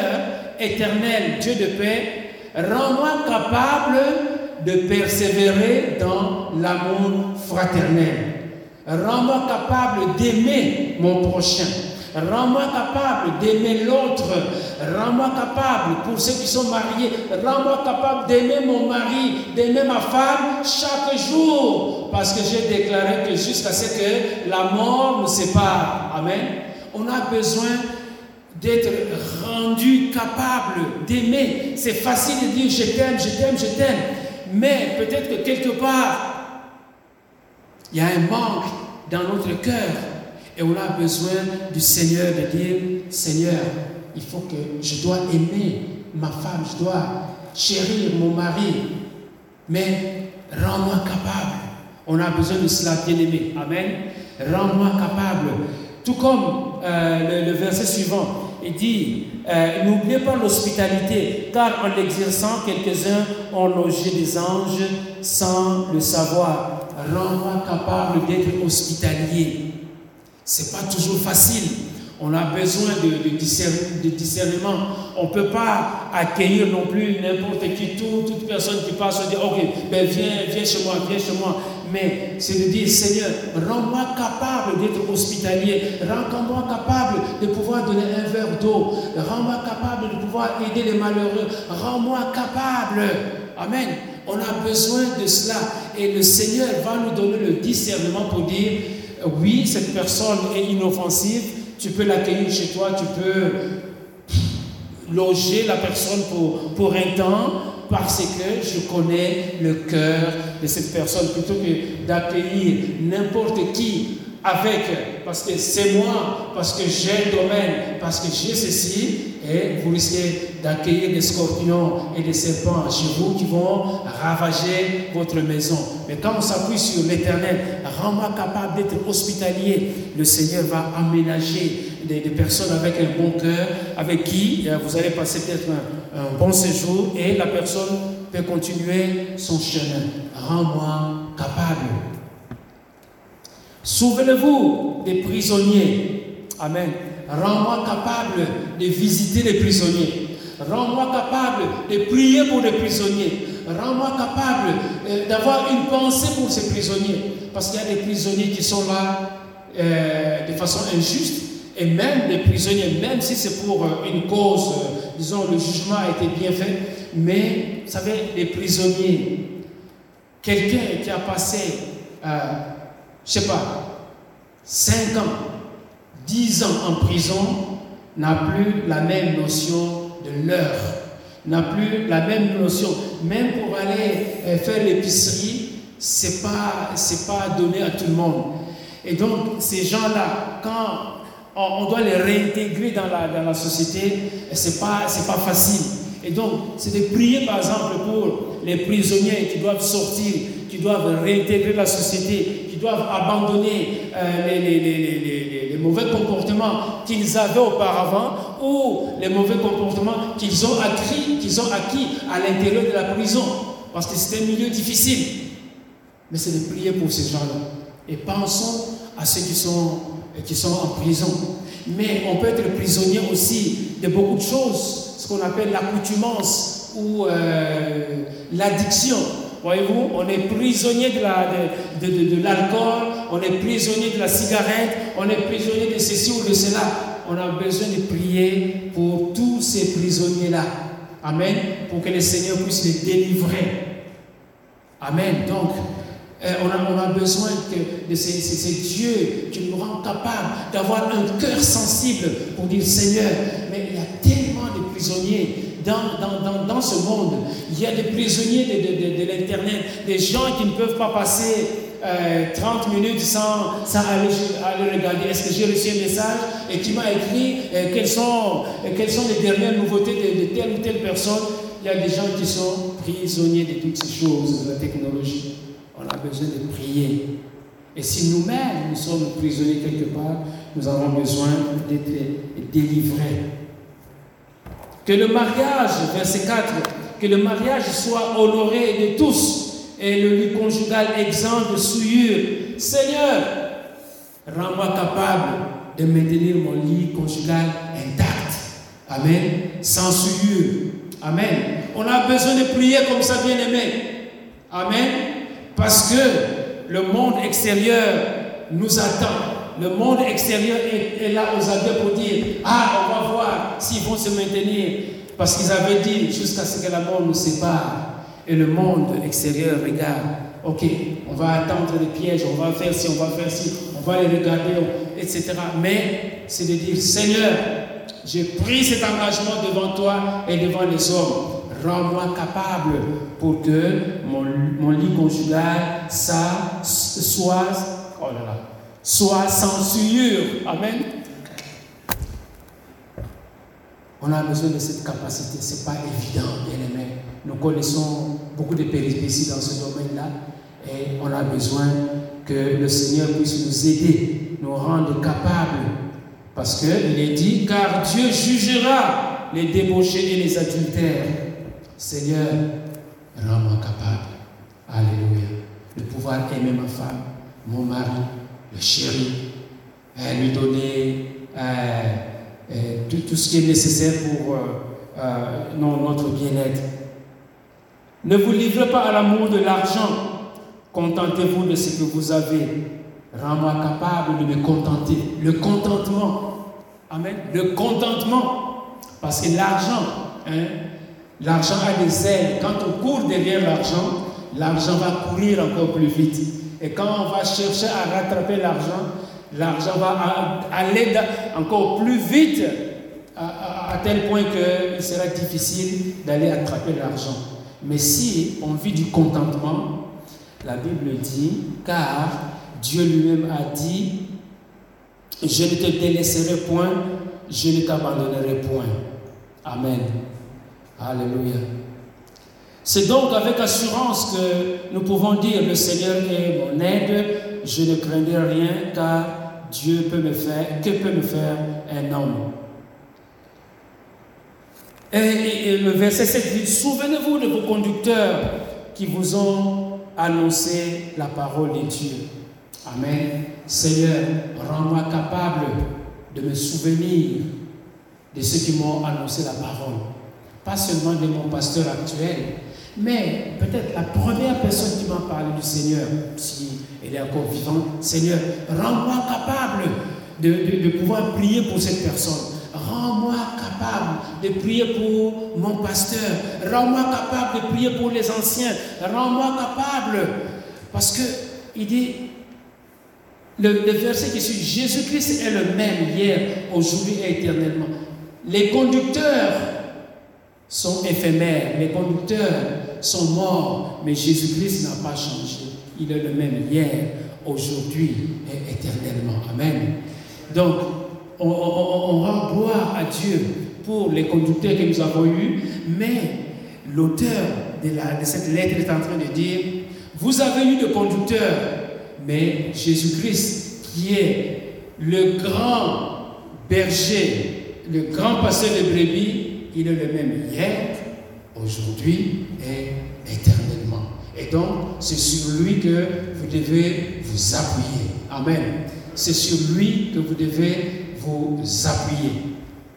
éternel, Dieu de paix, rends-moi capable de persévérer dans l'amour fraternel. Rends-moi capable d'aimer mon prochain. Rends-moi capable d'aimer l'autre. Rends-moi capable, pour ceux qui sont mariés, rends-moi capable d'aimer mon mari, d'aimer ma femme chaque jour. Parce que j'ai déclaré que jusqu'à ce que la mort nous sépare. Amen. On a besoin d'être rendu capable d'aimer. C'est facile de dire je t'aime, je t'aime, je t'aime. Mais peut-être que quelque part, il y a un manque dans notre cœur. Et on a besoin du Seigneur de dire, Seigneur, il faut que je dois aimer ma femme, je dois chérir mon mari. Mais rends-moi capable. On a besoin de cela, bien aimé. Amen. Rends-moi capable. Tout comme euh, le, verset suivant, il dit, euh, n'oubliez pas l'hospitalité, car en l'exerçant, quelques-uns ont logé des anges sans le savoir. Rends-moi capable d'être hospitalier. C'est pas toujours facile. On a besoin de, discernement. On ne peut pas accueillir non plus n'importe qui, toute personne qui passe, dire, ok, ben viens, viens chez moi, viens chez moi. Mais c'est de dire, Seigneur, rends-moi capable d'être hospitalier, rends-moi capable de pouvoir donner un verre d'eau, rends-moi capable de pouvoir aider les malheureux, rends-moi capable. Amen. On a besoin de cela. Et le Seigneur va nous donner le discernement pour dire, oui, cette personne est inoffensive, tu peux l'accueillir chez toi, tu peux loger la personne pour, un temps, parce que je connais le cœur de cette personne, plutôt que d'accueillir n'importe qui avec, parce que c'est moi, parce que j'ai le domaine, parce que j'ai ceci, et vous risquez d'accueillir des scorpions et des serpents chez vous qui vont ravager votre maison. Mais quand on s'appuie sur l'éternel, rends-moi capable d'être hospitalier, le Seigneur va aménager des, personnes avec un bon cœur, avec qui euh, vous allez passer peut-être un, un bon séjour et la personne peut continuer son chemin. Rends-moi capable. Souvenez-vous des prisonniers. Amen. Rends-moi capable de visiter les prisonniers. Rends-moi capable de prier pour les prisonniers. Rends-moi capable euh, d'avoir une pensée pour ces prisonniers. Parce qu'il y a des prisonniers qui sont là euh, de façon injuste. Et même des prisonniers, même si c'est pour euh, une cause, disons, le jugement a été bien fait. Mais, vous savez, les prisonniers, quelqu'un qui a passé, je sais pas, 5 ans, 10 ans en prison n'a plus la même notion de l'heure, n'a plus la même notion. Même pour aller euh, faire l'épicerie, c'est pas pas donné à tout le monde. Et donc ces gens-là, quand on, doit les réintégrer dans la, société, c'est pas c'est pas facile. Et donc c'est de prier par exemple pour les prisonniers qui doivent sortir, qui doivent réintégrer la société, doivent abandonner euh, les, mauvais comportements qu'ils avaient auparavant ou les mauvais comportements qu'ils ont acquis, qu'ils ont acquis à l'intérieur de la prison. Parce que c'est un milieu difficile. Mais c'est de prier pour ces gens-là. Et pensons à ceux qui sont, qui sont en prison. Mais on peut être prisonnier aussi de beaucoup de choses, ce qu'on appelle l'accoutumance ou euh, l'addiction. Voyez-vous, on est prisonnier de l'alcool, de, on est prisonnier de la cigarette, on est prisonnier de ceci ou de cela. On a besoin de prier pour tous ces prisonniers-là. Amen. Pour que le Seigneur puisse les délivrer. Amen. Donc, euh, on, a, on, a, besoin que, de ces, ces, dieux qui nous rendent capables d'avoir un cœur sensible pour dire Seigneur, mais il y a tellement de prisonniers dans, dans, dans, ce monde. Il y a des prisonniers de, de, de, l'Internet, des gens qui ne peuvent pas passer 30 euh, minutes sans, sans aller, aller, regarder est-ce que j'ai reçu un message et qui m'a écrit euh, quelles, sont, euh, sont les dernières nouveautés de, telle ou telle personne? Il y a des gens qui sont prisonniers de toutes ces choses, de la technologie. On a besoin de prier. Et si nous-mêmes nous sommes prisonniers quelque part, nous avons besoin d'être délivrés. Que le mariage, verset 4, que le mariage soit honoré de tous, et le lit conjugal exempt de souillure. Seigneur, rends-moi capable de maintenir mon lit conjugal intact. Amen. Sans souillure. Amen. On a besoin de prier comme ça, bien aimé. Amen. Parce que le monde extérieur nous attend. Le monde extérieur est, là aux aguets pour dire Ah, on va voir s'ils vont se maintenir. Parce qu'ils avaient dit jusqu'à ce que la mort nous sépare. Et le monde extérieur regarde Ok, on va attendre les pièges, on va faire ci, on va faire ci, on va les regarder, etc. Mais c'est de dire Seigneur, j'ai pris cet engagement devant toi et devant les hommes. Rends-moi capable pour que mon, mon lit conjugal ça, soit, oh là là, soit sans. Amen. On a besoin de cette capacité. Ce n'est pas évident, bien aimé. Nous connaissons beaucoup de péripéties dans ce domaine-là et on a besoin que le Seigneur puisse nous aider, nous rendre capables. Parce qu'il est dit, car Dieu jugera les débauchés et les adultères. Seigneur, rends-moi capable. Alléluia. De pouvoir aimer ma femme, mon mari, le chéri, lui donner euh, euh, tout, ce qui est nécessaire pour euh, notre bien-être. Ne vous livrez pas à l'amour de l'argent. Contentez-vous de ce que vous avez. Rends-moi capable de me contenter. Le contentement. Amen. Le contentement. Parce que l'argent, hein, l'argent a des ailes. Quand on court derrière l'argent, l'argent va courir encore plus vite. Et quand on va chercher à rattraper l'argent, l'argent va aller encore plus vite à, tel point qu'il sera difficile d'aller attraper l'argent. Mais si on vit du contentement, la Bible dit, car Dieu lui-même a dit, je ne te délaisserai point, je ne t'abandonnerai point. Amen. Alléluia. C'est donc avec assurance que nous pouvons dire, le Seigneur est mon aide, je ne craindrai rien car Dieu peut me faire, que peut me faire un homme et, le verset 7 dit, souvenez-vous de vos conducteurs qui vous ont annoncé la parole de Dieu. Amen. Seigneur, rends-moi capable de me souvenir de ceux qui m'ont annoncé la parole. Pas seulement de mon pasteur actuel, mais peut-être la première personne qui m'a parlé du Seigneur, si elle est encore vivante, Seigneur, rends-moi capable de, de pouvoir prier pour cette personne. Rends-moi capable de prier pour mon pasteur. Rends-moi capable de prier pour les anciens. Rends-moi capable. Parce que il dit, le, verset qui suit, Jésus-Christ est le même hier, aujourd'hui et éternellement. Les conducteurs sont éphémères, les conducteurs sont morts, mais Jésus-Christ n'a pas changé. Il est le même hier, aujourd'hui et éternellement. Amen. Donc, on, rend gloire à Dieu pour les conducteurs que nous avons eus, mais l'auteur de, de cette lettre est en train de dire, vous avez eu de conducteurs, mais Jésus-Christ, qui est le grand berger, le grand pasteur de brebis, il est le même hier, aujourd'hui et éternellement. Et donc, c'est sur lui que vous devez vous appuyer. Amen. C'est sur lui que vous devez vous appuyer.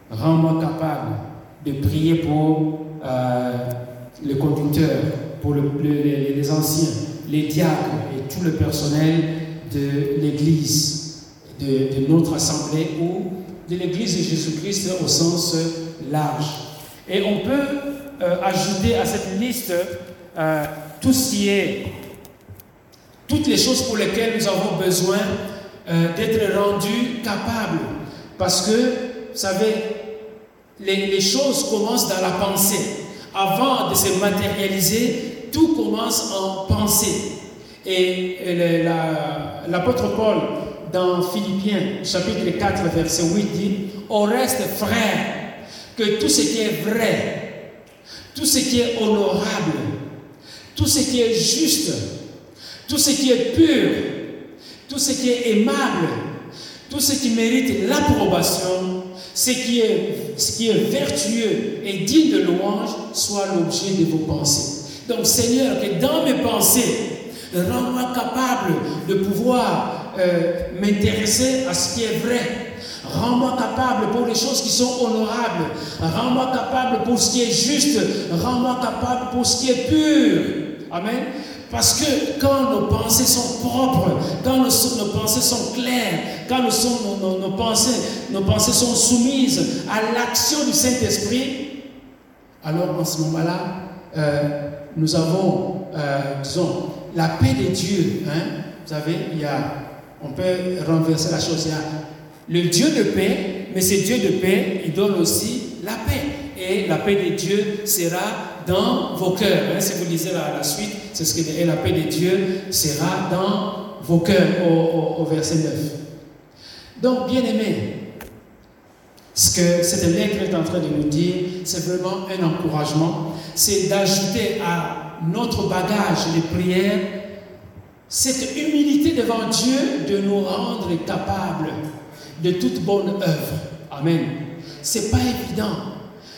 Rends-moi capable de prier pour euh, le conducteur, pour les, anciens, les diacres et tout le personnel de l'Église, de, notre assemblée ou de l'Église de Jésus-Christ au sens large. Et on peut euh, ajouter à cette liste euh, tout ce qui est, toutes les choses pour lesquelles nous avons besoin d'être rendus capables parce que, vous savez, les, choses commencent dans la pensée. Avant de se matérialiser, tout commence en pensée. Et l'apôtre Paul, dans Philippiens chapitre 4, verset 8, dit, Au reste, frère, que tout ce qui est vrai, tout ce qui est honorable, tout ce qui est juste, tout ce qui est pur, tout ce qui est aimable, tout ce qui mérite l'approbation, ce qui, est, vertueux et digne de louange, soit l'objet de vos pensées. Donc Seigneur, que dans mes pensées, rends-moi capable de pouvoir euh, m'intéresser à ce qui est vrai. Rends-moi capable pour les choses qui sont honorables. Rends-moi capable pour ce qui est juste. Rends-moi capable pour ce qui est pur. Amen. Parce que quand nos pensées sont propres, quand nos, pensées sont claires, quand nos, pensées, sont soumises à l'action du Saint-Esprit, alors en ce moment-là, euh, nous avons, euh, disons, la paix de Dieu. Hein? Vous savez, on peut renverser la chose. Il y a le Dieu de paix, mais ce Dieu de paix, il donne aussi la paix. La paix de Dieu sera dans vos cœurs. Hein? Si vous lisez la, la suite, c'est ce que dit, et la paix de Dieu sera dans vos cœurs, au, verset 9. Donc, bien aimé, ce que cette lettre est en train de nous dire, c'est vraiment un encouragement. C'est d'ajouter à notre bagage de prière cette humilité devant Dieu de nous rendre capables de toute bonne œuvre. Amen. C'est pas évident.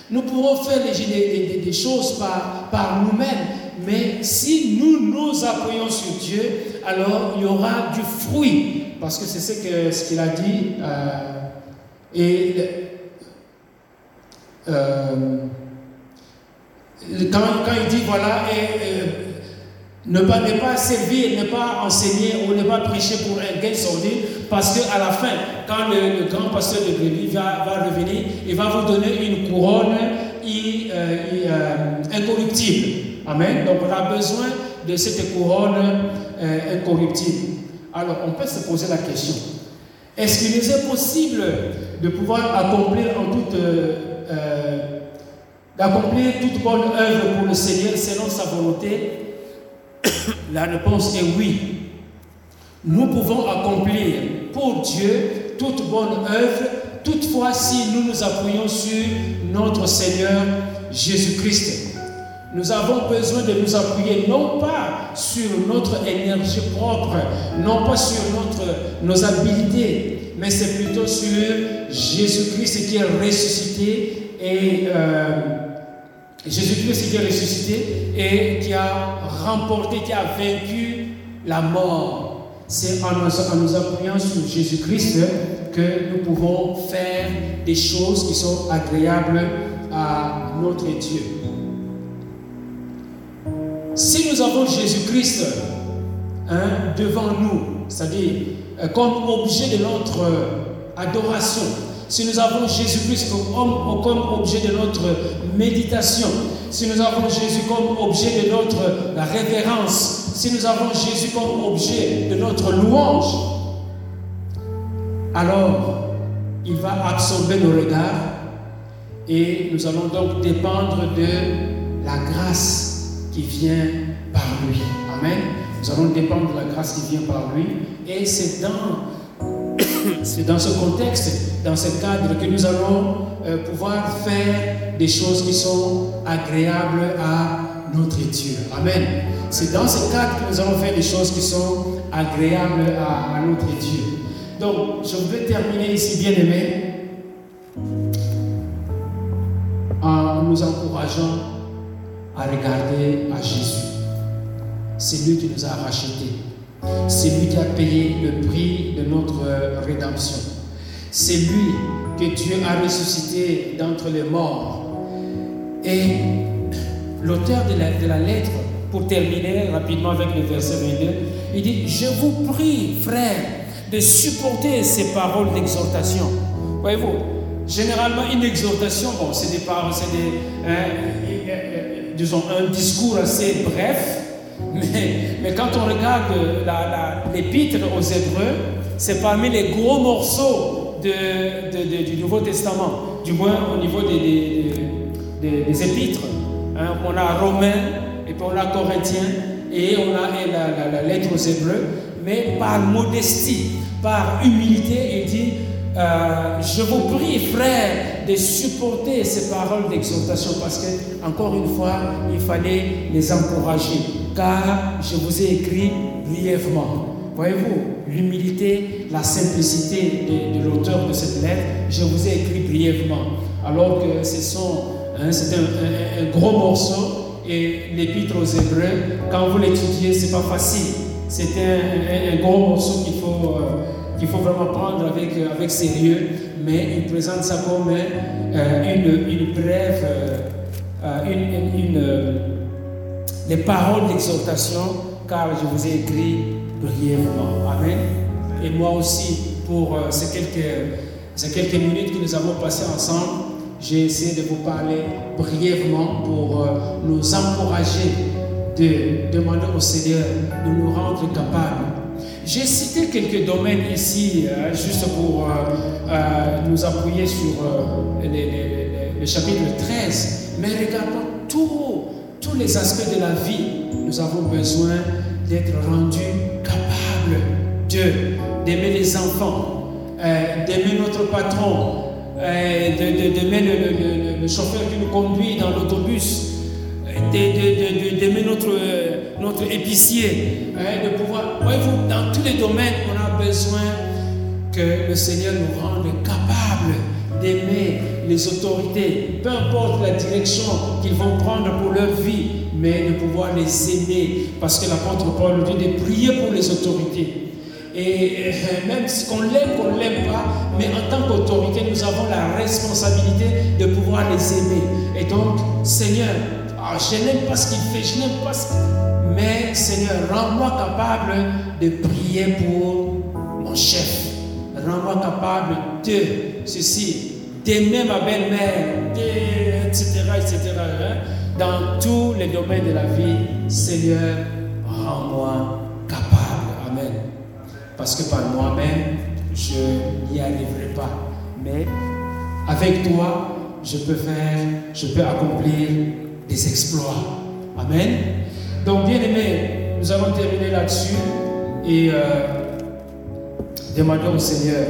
Nous pourrons faire des, choses par, nous-mêmes, mais si nous nous appuyons sur Dieu, alors il y aura du fruit, parce que c'est ce qu'il ce a dit. Euh, et euh, quand, quand, il dit voilà, et, ne pas, ne pas servir, ne pas enseigner ou ne pas prêcher pour un gain sordide, parce qu'à la fin, quand le, grand pasteur de l'église va, va, revenir, il va vous donner une couronne euh, euh, incorruptible. Amen. Donc on a besoin de cette couronne euh, incorruptible. Alors on peut se poser la question est-ce qu'il est possible de pouvoir accomplir toute d'accomplir toute bonne œuvre pour le Seigneur selon sa volonté? la réponse est oui. Nous pouvons accomplir pour Dieu toute bonne œuvre, toutefois si nous nous appuyons sur notre Seigneur Jésus-Christ. Nous avons besoin de nous appuyer non pas sur notre énergie propre, non pas sur nos habiletés, mais c'est plutôt sur Jésus-Christ qui est ressuscité et euh, Jésus-Christ qui est ressuscité et qui a remporté, qui a vaincu la mort. C'est en, nous appuyant sur Jésus-Christ que nous pouvons faire des choses qui sont agréables à notre Dieu. Si nous avons Jésus-Christ hein, devant nous, c'est-à-dire euh, comme objet de notre adoration, si nous avons Jésus-Christ comme, comme objet de notre méditation, si nous avons Jésus comme objet de notre révérence, si nous avons Jésus comme objet de notre louange, alors il va absorber nos regards et nous allons donc dépendre de la grâce qui vient par lui. Amen. Nous allons dépendre de la grâce qui vient par lui et c'est dans c'est dans ce contexte, dans ce cadre que nous allons euh, pouvoir faire des choses qui sont agréables à notre Dieu. Amen. C'est dans ce cadre que nous allons faire des choses qui sont agréables à, notre Dieu. Donc, je vais terminer ici, bien aimé, en nous encourageant à regarder à Jésus. C'est lui qui nous a rachetés. C'est lui qui a payé le prix de notre rédemption. C'est lui que Dieu a ressuscité d'entre les morts. Et l'auteur de la, lettre, pour terminer rapidement avec le verset 22, il dit, je vous prie, frère, de supporter ces paroles d'exhortation. Voyez-vous, généralement une exhortation, bon, c'est des paroles, c'est hein, euh, euh, un discours assez bref, mais, quand on regarde l'épître aux Hébreux, c'est parmi les gros morceaux du Nouveau Testament, du moins au niveau des, épîtres. Hein. on a Romains, et puis on a Corinthiens, et on a la, lettre aux Hébreux, mais par modestie, par humilité, il dit euh, je vous prie, frère, de supporter ces paroles d'exhortation parce que, encore une fois, il fallait les encourager. Car je vous ai écrit brièvement. Voyez-vous, l'humilité, la simplicité de, l'auteur de cette lettre, je vous ai écrit brièvement. Alors que hein, c'est un, gros morceau et l'épître aux Hébreux, quand vous l'étudiez, c'est pas facile. C'était un, un, gros morceau qu'il faut, euh, qu'il faut vraiment prendre avec, avec sérieux, mais il présente ça comme euh, une, une, brève, euh, une, les paroles d'exhortation, car je vous ai écrit brièvement. Amen. Et moi aussi, pour ces quelques, ces quelques minutes que nous avons passées ensemble, j'ai essayé de vous parler brièvement pour euh, nous encourager de demander au Seigneur de nous rendre capables. J'ai cité quelques domaines ici, euh, juste pour euh, nous appuyer sur le chapitre 13, mais regardons tous les aspects de la vie. Nous avons besoin d'être rendus capables d'aimer les enfants, d'aimer notre patron, d'aimer le, chauffeur qui nous conduit dans l'autobus, d'aimer notre, notre épicier, hein, de pouvoir. Voyez-vous, dans tous les domaines, on a besoin que le Seigneur nous rende capables d'aimer les autorités, peu importe la direction qu'ils vont prendre pour leur vie, mais de pouvoir les aimer. Parce que l'apôtre Paul dit de prier pour les autorités. Et même si qu'on l'aime, qu'on ne l'aime pas, mais en tant qu'autorité, nous avons la responsabilité de pouvoir les aimer. Et donc, Seigneur, ah, je n'aime pas ce qu'il fait, je n'aime pas ce Mais Seigneur, rends-moi capable de prier pour mon chef. Rends-moi capable de ceci, d'aimer ma belle-mère, etc., etc. Hein. Dans tous les domaines de la vie, Seigneur, rends-moi capable. Amen. Parce que par moi-même, je n'y arriverai pas. Mais avec toi, je peux faire, je peux accomplir des exploits. Amen. Donc, bien aimé, nous allons terminer là-dessus et euh, demander au Seigneur,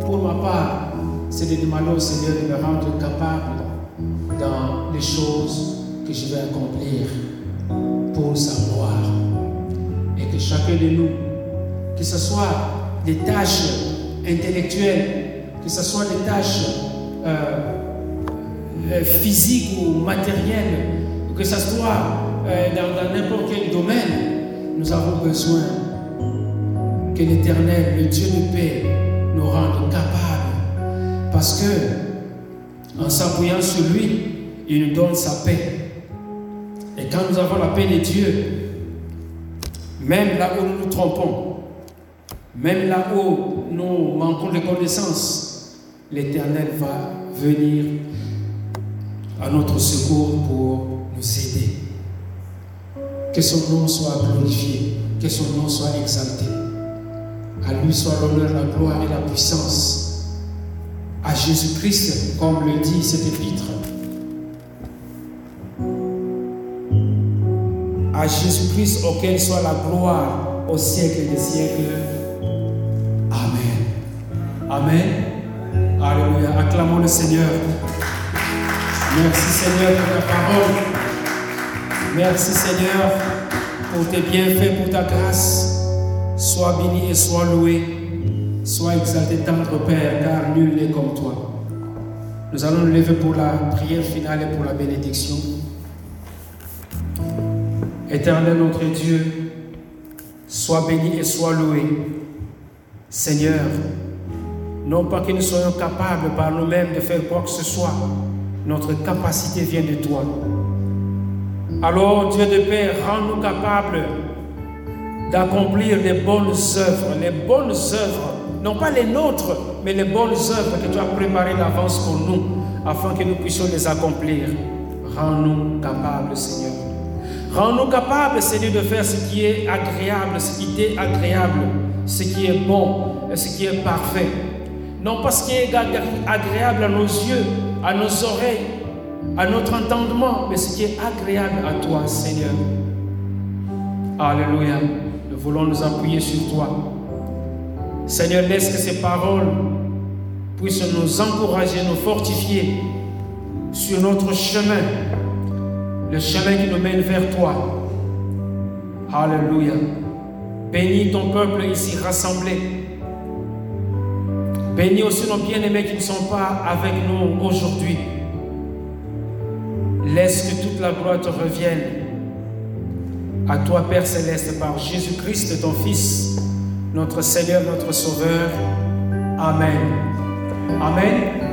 pour ma part, c'est de demander au Seigneur de me rendre capable dans les choses que je vais accomplir pour sa gloire. Et que chacun de nous que ce soit des tâches intellectuelles, que ce soit des tâches euh, euh, physiques ou matérielles, que ce soit euh, dans n'importe quel domaine, nous avons besoin que l'Éternel, le Dieu de paix, nous rende capables. Parce que, en s'appuyant sur lui, il nous donne sa paix. Et quand nous avons la paix de Dieu, même là où nous nous trompons, même là où nous manquons de connaissances, l'Éternel va venir à notre secours pour nous aider. Que son nom soit glorifié, que son nom soit exalté. À lui soit l'honneur, la gloire et la puissance. À Jésus-Christ, comme le dit cet épître. À Jésus-Christ auquel soit la gloire au siècle des siècles. Amen. Alléluia. Acclamons le Seigneur. Merci Seigneur pour ta parole. Merci Seigneur pour tes bienfaits, pour ta grâce. Sois béni et sois loué. Sois exalté, tendre Père, car nul n'est comme toi. Nous allons nous lever pour la prière finale et pour la bénédiction. Éternel notre Dieu, sois béni et sois loué. Seigneur, non pas que nous soyons capables par nous-mêmes de faire quoi que ce soit. Notre capacité vient de toi. Alors, Dieu de paix, rends-nous capables d'accomplir les bonnes œuvres, les bonnes œuvres, non pas les nôtres, mais les bonnes œuvres que tu as préparées d'avance pour nous, afin que nous puissions les accomplir. Rends-nous capables, Seigneur. Rends-nous capables, Seigneur, de faire ce qui est agréable, ce qui est agréable, ce qui est bon et ce qui est parfait non pas ce qui est agréable à nos yeux, à nos oreilles, à notre entendement, mais ce qui est agréable à toi, Seigneur. Alléluia. Nous voulons nous appuyer sur toi. Seigneur, laisse que ces paroles puissent nous encourager, nous fortifier sur notre chemin, le chemin qui nous mène vers toi. Alléluia. Bénis ton peuple ici rassemblé. Bénis aussi nos bien-aimés qui ne sont pas avec nous aujourd'hui. Laisse que toute la gloire te revienne. À toi, Père céleste, par Jésus-Christ, ton Fils, notre Seigneur, notre Sauveur. Amen. Amen.